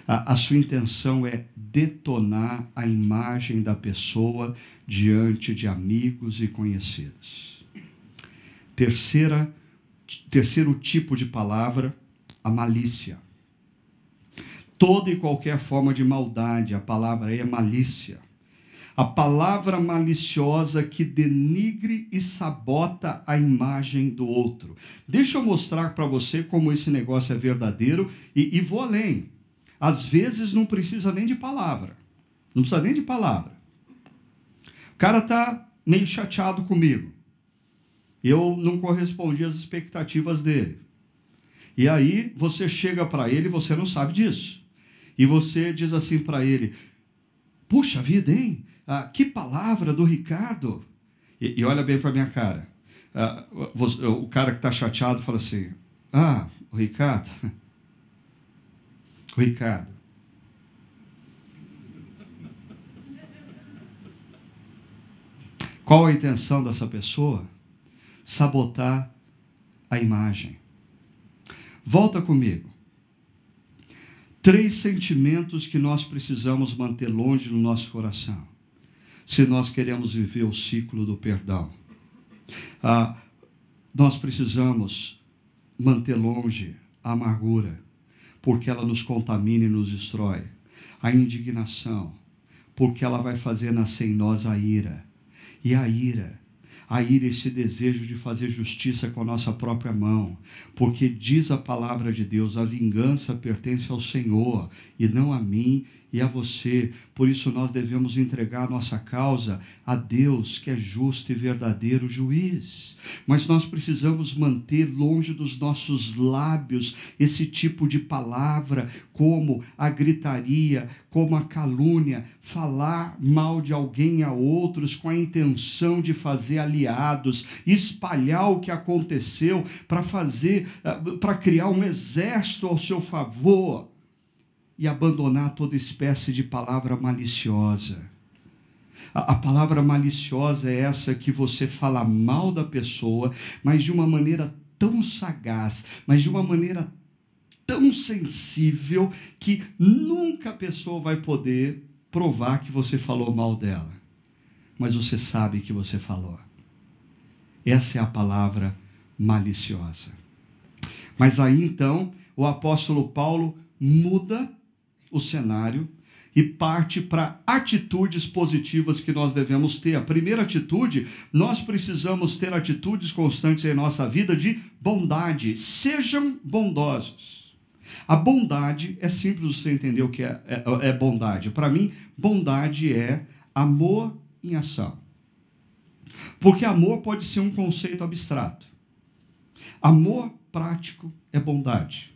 A, a sua intenção é detonar a imagem da pessoa diante de amigos e conhecidos. Terceira Terceiro tipo de palavra, a malícia. Toda e qualquer forma de maldade, a palavra aí é malícia. A palavra maliciosa que denigre e sabota a imagem do outro. Deixa eu mostrar para você como esse negócio é verdadeiro e, e vou além. Às vezes não precisa nem de palavra. Não precisa nem de palavra. O cara está meio chateado comigo eu não correspondi às expectativas dele. E aí você chega para ele, você não sabe disso. E você diz assim para ele: Puxa vida, hein? Ah, que palavra do Ricardo. E, e olha bem para minha cara. Ah, você, o cara que está chateado fala assim: Ah, o Ricardo. *laughs* O Ricardo. Qual a intenção dessa pessoa? Sabotar a imagem. Volta comigo. Três sentimentos que nós precisamos manter longe no nosso coração, se nós queremos viver o ciclo do perdão. Ah, nós precisamos manter longe a amargura, porque ela nos contamina e nos destrói. A indignação, porque ela vai fazer nascer em nós a ira. E a ira a ir esse desejo de fazer justiça com a nossa própria mão, porque diz a palavra de Deus: a vingança pertence ao Senhor e não a mim e a você. Por isso nós devemos entregar nossa causa a Deus, que é justo e verdadeiro juiz. Mas nós precisamos manter longe dos nossos lábios esse tipo de palavra, como a gritaria, como a calúnia, falar mal de alguém a outros com a intenção de fazer aliados, espalhar o que aconteceu para fazer, eh, para criar um exército ao seu favor e abandonar toda espécie de palavra maliciosa. A, a, palavra maliciosa é essa que você fala mal da pessoa, mas de uma maneira tão sagaz, mas de uma maneira tão sensível que nunca a pessoa vai poder provar que você falou mal dela. Mas você sabe que você falou. Essa é a palavra maliciosa. Mas aí então, o apóstolo Paulo muda o cenário e parte para atitudes positivas que nós devemos ter. A primeira atitude, nós precisamos ter atitudes constantes em nossa vida de bondade. Sejam bondosos. A bondade é simples você entender o que é, é, é bondade. Para mim, bondade é amor em ação. Porque amor pode ser um conceito abstrato. Amor prático é bondade.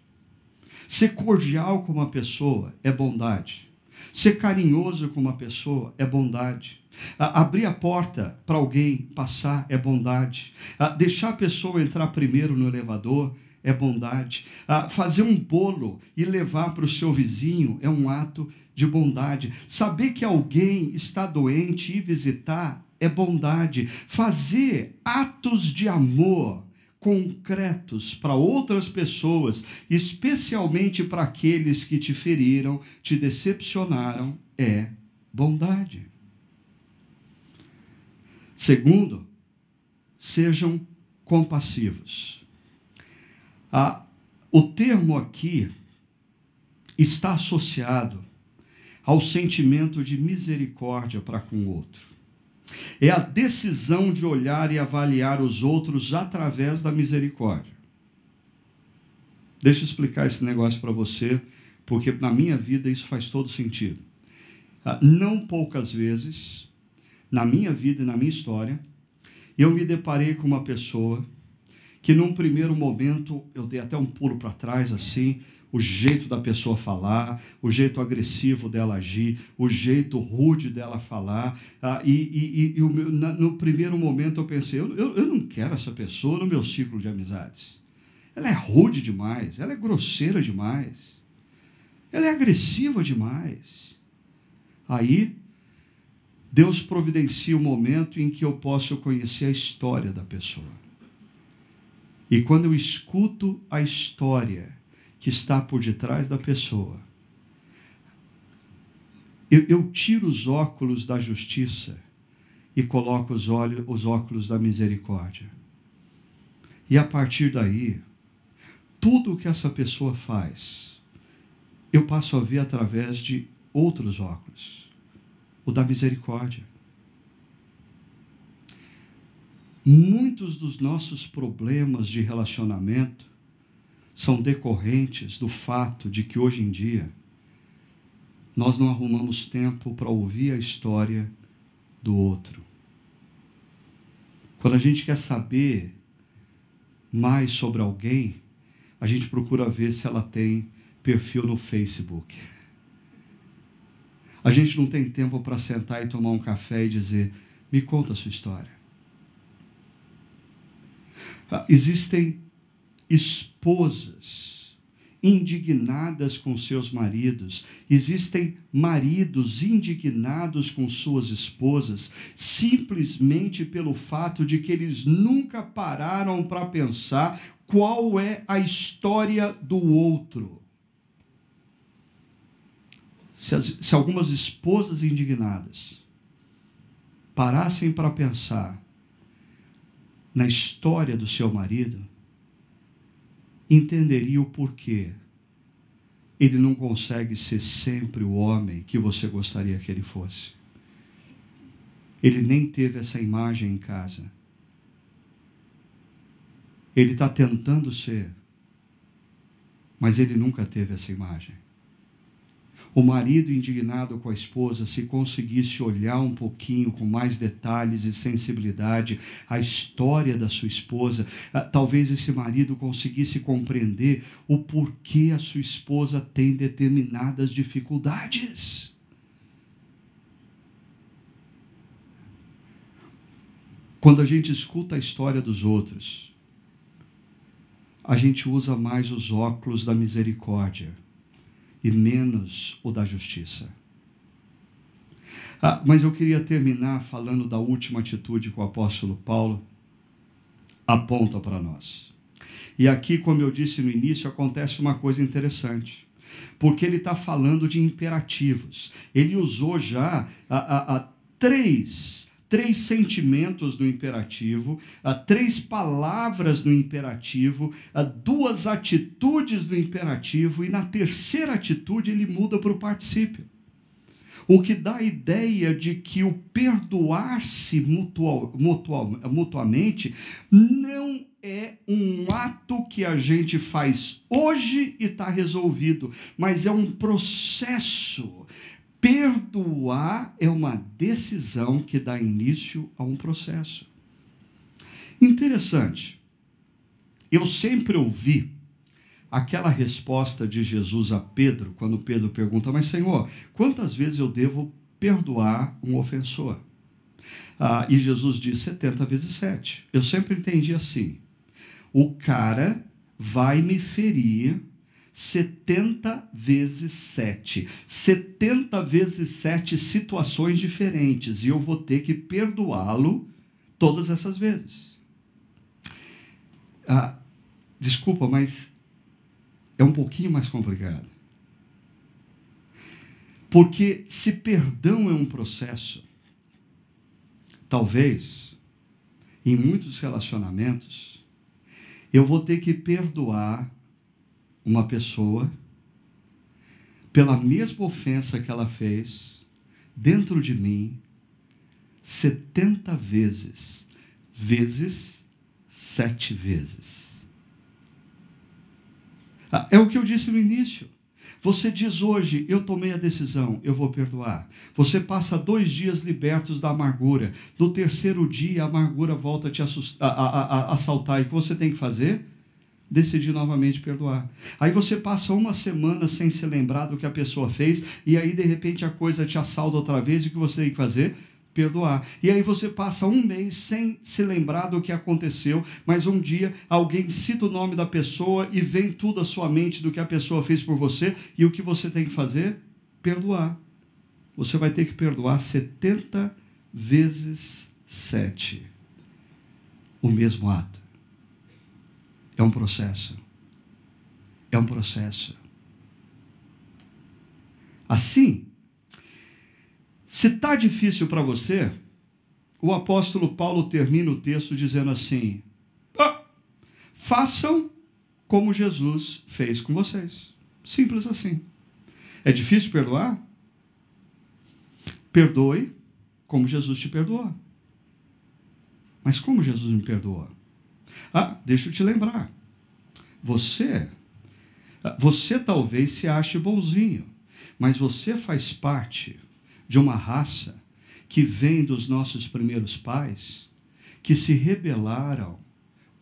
Ser cordial com uma pessoa é bondade. Ser carinhoso com uma pessoa é bondade. Abrir a porta para alguém passar é bondade. Deixar a pessoa entrar primeiro no elevador é bondade. Fazer um bolo e levar para o seu vizinho é um ato de bondade. Saber que alguém está doente e visitar é bondade. Fazer atos de amor concretos para outras pessoas, especialmente para aqueles que te feriram, te decepcionaram, é bondade. Segundo, sejam compassivos. Ah, o termo aqui está associado ao sentimento de misericórdia para com o outro. É a decisão de olhar e avaliar os outros através da misericórdia. Deixa eu explicar esse negócio para você, porque na minha vida isso faz todo sentido. Ah, não poucas vezes, na minha vida e na minha história, eu me deparei com uma pessoa que, num primeiro momento, eu dei até um pulo para trás assim, o jeito da pessoa falar, o jeito agressivo dela agir, o jeito rude dela falar. Ah, e, e, e no primeiro momento eu pensei, eu, eu não quero essa pessoa no meu ciclo de amizades. Ela é rude demais, ela é grosseira demais, ela é agressiva demais. Aí, Deus providencia o momento em que eu posso conhecer a história da pessoa. E quando eu escuto a história, que está por detrás da pessoa. Eu, eu tiro os óculos da justiça e coloco os, olhos, os óculos da misericórdia. E a partir daí, tudo o que essa pessoa faz, eu passo a ver através de outros óculos o da misericórdia. Muitos dos nossos problemas de relacionamento são decorrentes do fato de que hoje em dia nós não arrumamos tempo para ouvir a história do outro. Quando a gente quer saber mais sobre alguém, a gente procura ver se ela tem perfil no Facebook. A gente não tem tempo para sentar e tomar um café e dizer: me conta a sua história. Ah, existem esposas indignadas com seus maridos, existem maridos indignados com suas esposas, simplesmente pelo fato de que eles nunca pararam para pensar qual é a história do outro. Se, as, se algumas esposas indignadas parassem para pensar na história do seu marido, entenderia o porquê ele não consegue ser sempre o homem que você gostaria que ele fosse. Ele nem teve essa imagem em casa. Ele está tentando ser, mas ele nunca teve essa imagem. O marido indignado com a esposa, se conseguisse olhar um pouquinho com mais detalhes e sensibilidade a história da sua esposa, ah, talvez esse marido conseguisse compreender o porquê a sua esposa tem determinadas dificuldades. Quando a gente escuta a história dos outros, a gente usa mais os óculos da misericórdia e menos o da justiça. Ah, mas eu queria terminar falando da última atitude que o apóstolo Paulo aponta para nós. E aqui, como eu disse no início, acontece uma coisa interessante. Porque ele está falando de imperativos. Ele usou já a, a, a três três sentimentos no imperativo, três palavras no imperativo, duas atitudes no imperativo, e na terceira atitude ele muda para o particípio. O que dá a ideia de que o perdoar-se mutual, mutual, mutuamente não é um ato que a gente faz hoje e está resolvido, mas é um processo Perdoar é uma decisão que dá início a um processo. Interessante. Eu sempre ouvi aquela resposta de Jesus a Pedro, quando Pedro pergunta: Mas, Senhor, quantas vezes eu devo perdoar um ofensor? Ah, e Jesus diz 70 vezes 7. Eu sempre entendi assim: o cara vai me ferir 70 vezes 7. 70 vezes 7 situações diferentes. E eu vou ter que perdoá-lo todas essas vezes. Ah, desculpa, mas é um pouquinho mais complicado. Porque se perdão é um processo, talvez, em muitos relacionamentos, eu vou ter que perdoar uma pessoa pela mesma ofensa que ela fez dentro de mim 70 vezes, vezes sete vezes. Ah, é o que eu disse no início. Você diz hoje, eu tomei a decisão, eu vou perdoar. Você passa dois dias libertos da amargura. No terceiro dia, a amargura volta a te assustar, a, a, a, assaltar. E o que você tem que fazer? Decidir novamente perdoar. Aí você passa uma semana sem se lembrar do que a pessoa fez, e aí de repente a coisa te assalta outra vez, e o que você tem que fazer? Perdoar. E aí você passa um mês sem se lembrar do que aconteceu, mas um dia alguém cita o nome da pessoa e vem tudo à sua mente do que a pessoa fez por você, e o que você tem que fazer? Perdoar. Você vai ter que perdoar 70 vezes 7 o mesmo ato. É um processo. É um processo. Assim, se está difícil para você, o apóstolo Paulo termina o texto dizendo assim: ah, façam como Jesus fez com vocês. Simples assim. É difícil perdoar? Perdoe como Jesus te perdoou. Mas como Jesus me perdoou? Ah, deixa eu te lembrar. Você, você talvez se ache bonzinho, mas você faz parte de uma raça que vem dos nossos primeiros pais que se rebelaram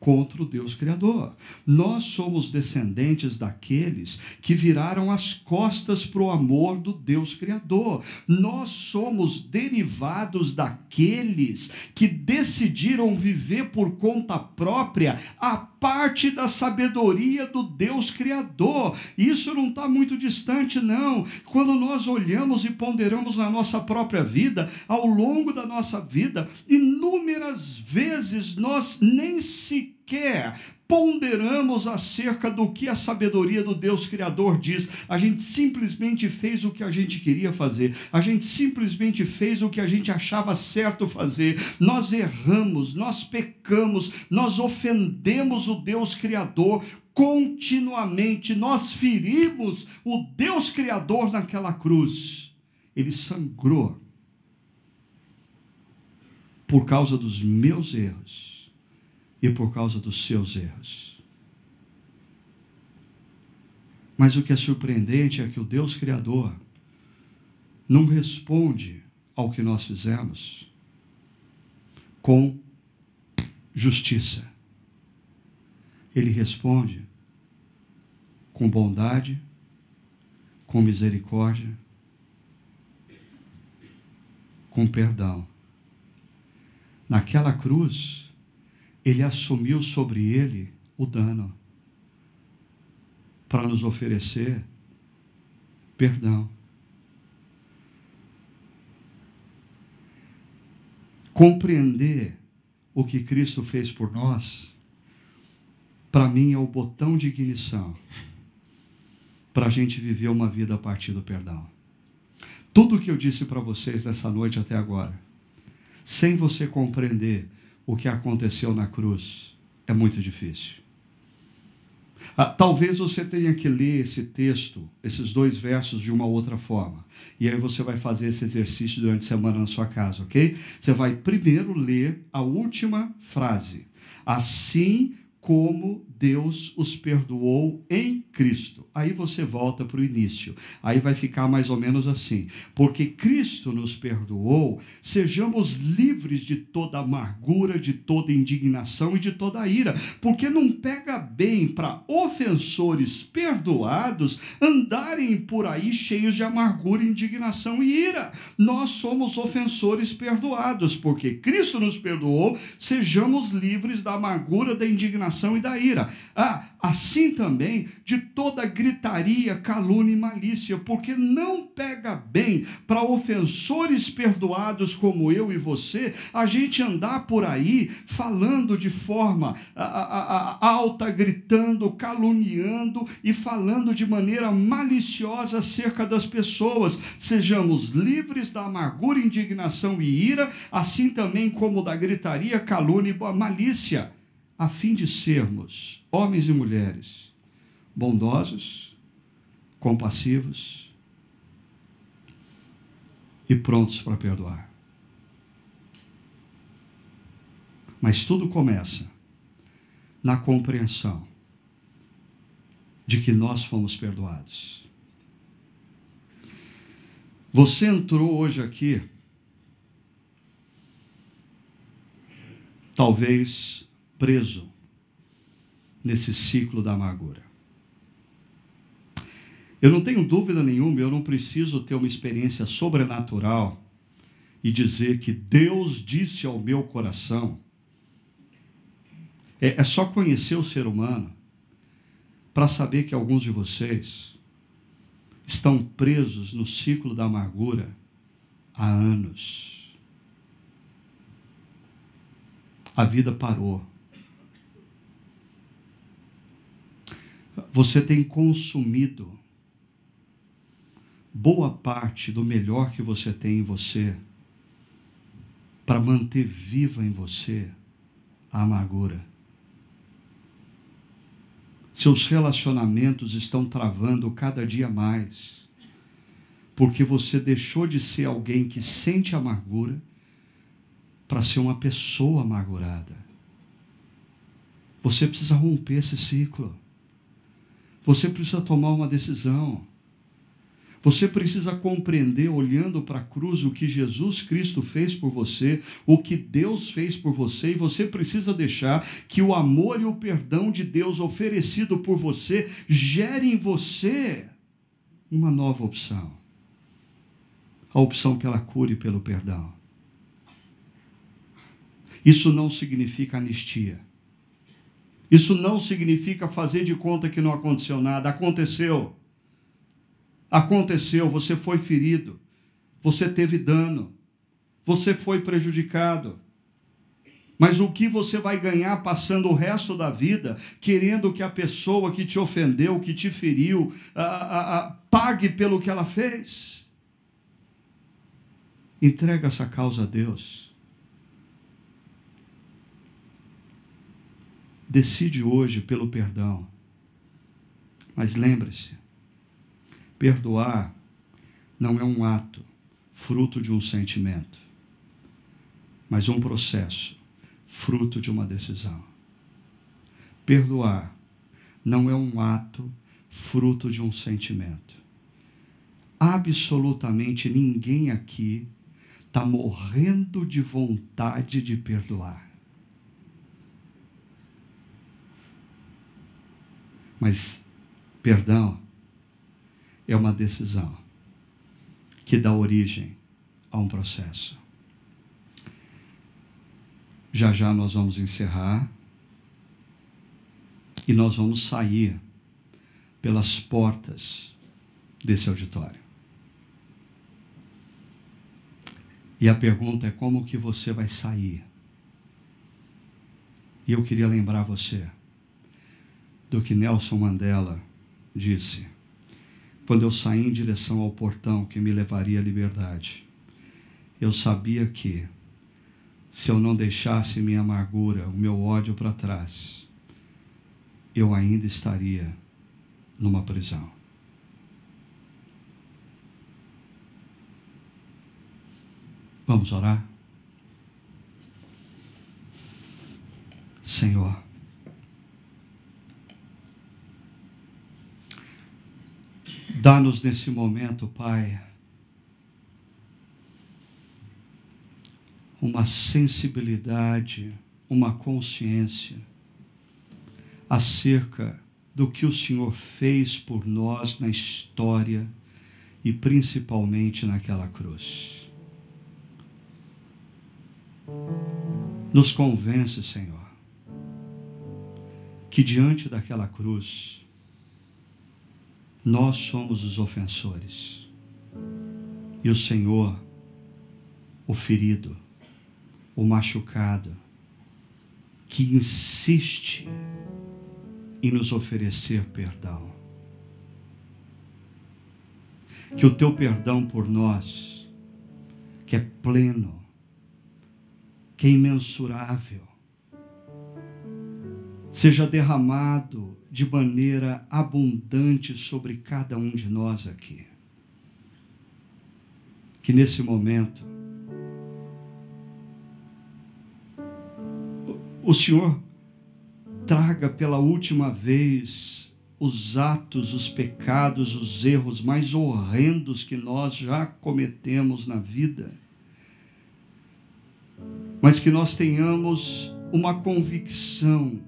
contra o Deus Criador. Nós somos descendentes daqueles que viraram as costas para o amor do Deus Criador. Nós somos derivados daqueles que decidiram viver por conta própria a parte da sabedoria do Deus Criador. Isso não está muito distante, não. Quando nós olhamos e ponderamos na nossa própria vida, ao longo da nossa vida, inúmeras vezes nós nem sequer ponderamos acerca do que a sabedoria do Deus Criador diz. A gente simplesmente fez o que a gente queria fazer. A gente simplesmente fez o que a gente achava certo fazer. Nós erramos, nós pecamos, nós ofendemos o Deus Criador continuamente. Nós ferimos o Deus Criador naquela cruz. Ele sangrou por causa dos meus erros e por causa dos seus erros. Mas o que é surpreendente é que o Deus Criador não responde ao que nós fizemos com justiça. Ele responde com bondade, com misericórdia, com perdão. Naquela cruz, ele assumiu sobre ele o dano para nos oferecer perdão. Compreender o que Cristo fez por nós, para mim é o botão de ignição para a gente viver uma vida a partir do perdão. Tudo o que eu disse para vocês nessa noite até agora, sem você compreender o que aconteceu na cruz, é muito difícil. Ah, talvez você tenha que ler esse texto, esses dois versos, de uma outra forma. E aí você vai fazer esse exercício durante a semana na sua casa, ok? Você vai primeiro ler a última frase. Assim como Deus os perdoou em Cristo. Aí você volta para o início. Aí vai ficar mais ou menos assim: porque Cristo nos perdoou, sejamos livres de toda amargura, de toda indignação e de toda ira. Porque não pega bem para ofensores perdoados andarem por aí cheios de amargura, indignação e ira. Nós somos ofensores perdoados, porque Cristo nos perdoou, sejamos livres da amargura, da indignação e da ira. Ah, assim também de toda gritaria, calúnia e malícia, porque não pega bem para ofensores perdoados como eu e você, a gente andar por aí falando de forma alta, gritando, caluniando e falando de maneira maliciosa acerca das pessoas. Sejamos livres da amargura, indignação e ira, assim também como da gritaria, calúnia e malícia a fim de sermos homens e mulheres bondosos, compassivos e prontos para perdoar. Mas tudo começa na compreensão de que nós fomos perdoados. Você entrou hoje aqui, talvez preso nesse ciclo da amargura. Eu não tenho dúvida nenhuma, eu não preciso ter uma experiência sobrenatural e dizer que Deus disse ao meu coração. É, é só conhecer o ser humano para saber que alguns de vocês estão presos no ciclo da amargura há anos. A vida parou. Você tem consumido boa parte do melhor que você tem em você para manter viva em você a amargura. Seus relacionamentos estão travando cada dia mais, porque você deixou de ser alguém que sente amargura para ser uma pessoa amargurada. Você precisa romper esse ciclo. Você precisa tomar uma decisão. Você precisa compreender, olhando para a cruz, o que Jesus Cristo fez por você, o que Deus fez por você, e você precisa deixar que o amor e o perdão de Deus oferecido por você gere em você uma nova opção a opção pela cura e pelo perdão. Isso não significa anistia. Isso não significa fazer de conta que não aconteceu nada. Aconteceu. Aconteceu, você foi ferido, você teve dano, você foi prejudicado. Mas o que você vai ganhar passando o resto da vida querendo que a pessoa que te ofendeu, que te feriu, a, a, a, pague pelo que ela fez? Entrega essa causa a Deus. Decide hoje pelo perdão. Mas lembre-se: perdoar não é um ato fruto de um sentimento, mas um processo fruto de uma decisão. Perdoar não é um ato fruto de um sentimento, absolutamente ninguém aqui está morrendo de vontade de perdoar. Mas perdão é uma decisão que dá origem a um processo. Já já nós vamos encerrar e nós vamos sair pelas portas desse auditório. E a pergunta é como que você vai sair? E eu queria lembrar você do que Nelson Mandela disse. Quando eu saí em direção ao portão que me levaria à liberdade, eu sabia que, se eu não deixasse minha amargura, o meu ódio para trás, eu ainda estaria numa prisão. Vamos orar? Senhor, dá-nos nesse momento, Pai, uma sensibilidade, uma consciência acerca do que o Senhor fez por nós na história e principalmente naquela cruz. Nos convence, Senhor, que diante daquela cruz, nós somos os ofensores e o Senhor, o ferido, o machucado, que insiste em nos oferecer perdão. Que o teu perdão por nós, que é pleno, que é imensurável, seja derramado de maneira abundante sobre cada um de nós aqui. Que nesse momento, o Senhor traga pela última vez os atos, os pecados, os erros mais horrendos que nós já cometemos na vida mas que nós tenhamos uma convicção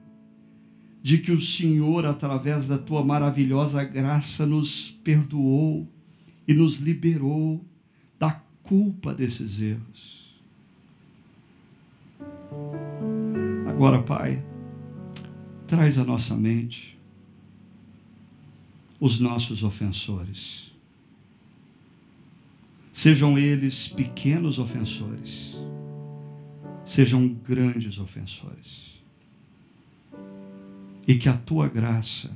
de que o Senhor, através da tua maravilhosa graça, nos perdoou e nos liberou da culpa desses erros. Agora, Pai, traz à nossa mente os nossos ofensores. Sejam eles pequenos ofensores sejam grandes ofensores. E que a tua graça,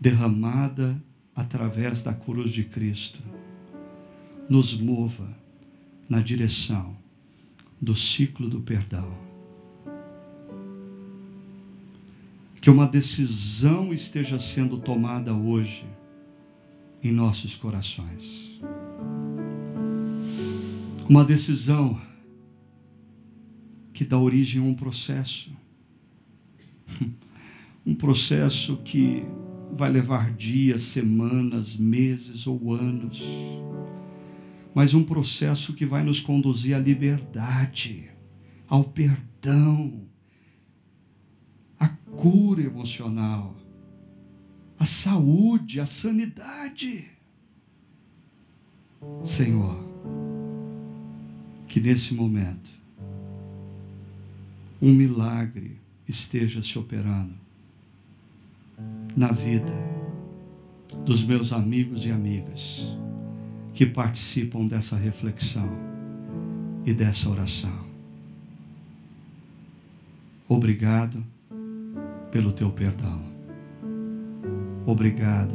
derramada através da cruz de Cristo, nos mova na direção do ciclo do perdão. Que uma decisão esteja sendo tomada hoje em nossos corações. Uma decisão que dá origem a um processo. *laughs* Um processo que vai levar dias, semanas, meses ou anos. Mas um processo que vai nos conduzir à liberdade, ao perdão, à cura emocional, à saúde, à sanidade. Senhor, que nesse momento um milagre esteja se operando na vida dos meus amigos e amigas que participam dessa reflexão e dessa oração. Obrigado pelo teu perdão. Obrigado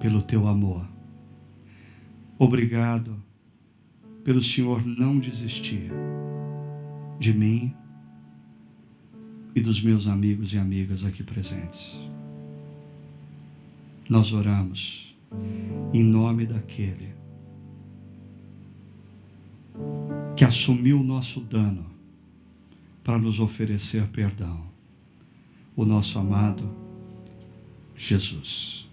pelo teu amor. Obrigado pelo Senhor não desistir de mim e dos meus amigos e amigas aqui presentes. Nós oramos em nome daquele que assumiu o nosso dano para nos oferecer perdão, o nosso amado Jesus.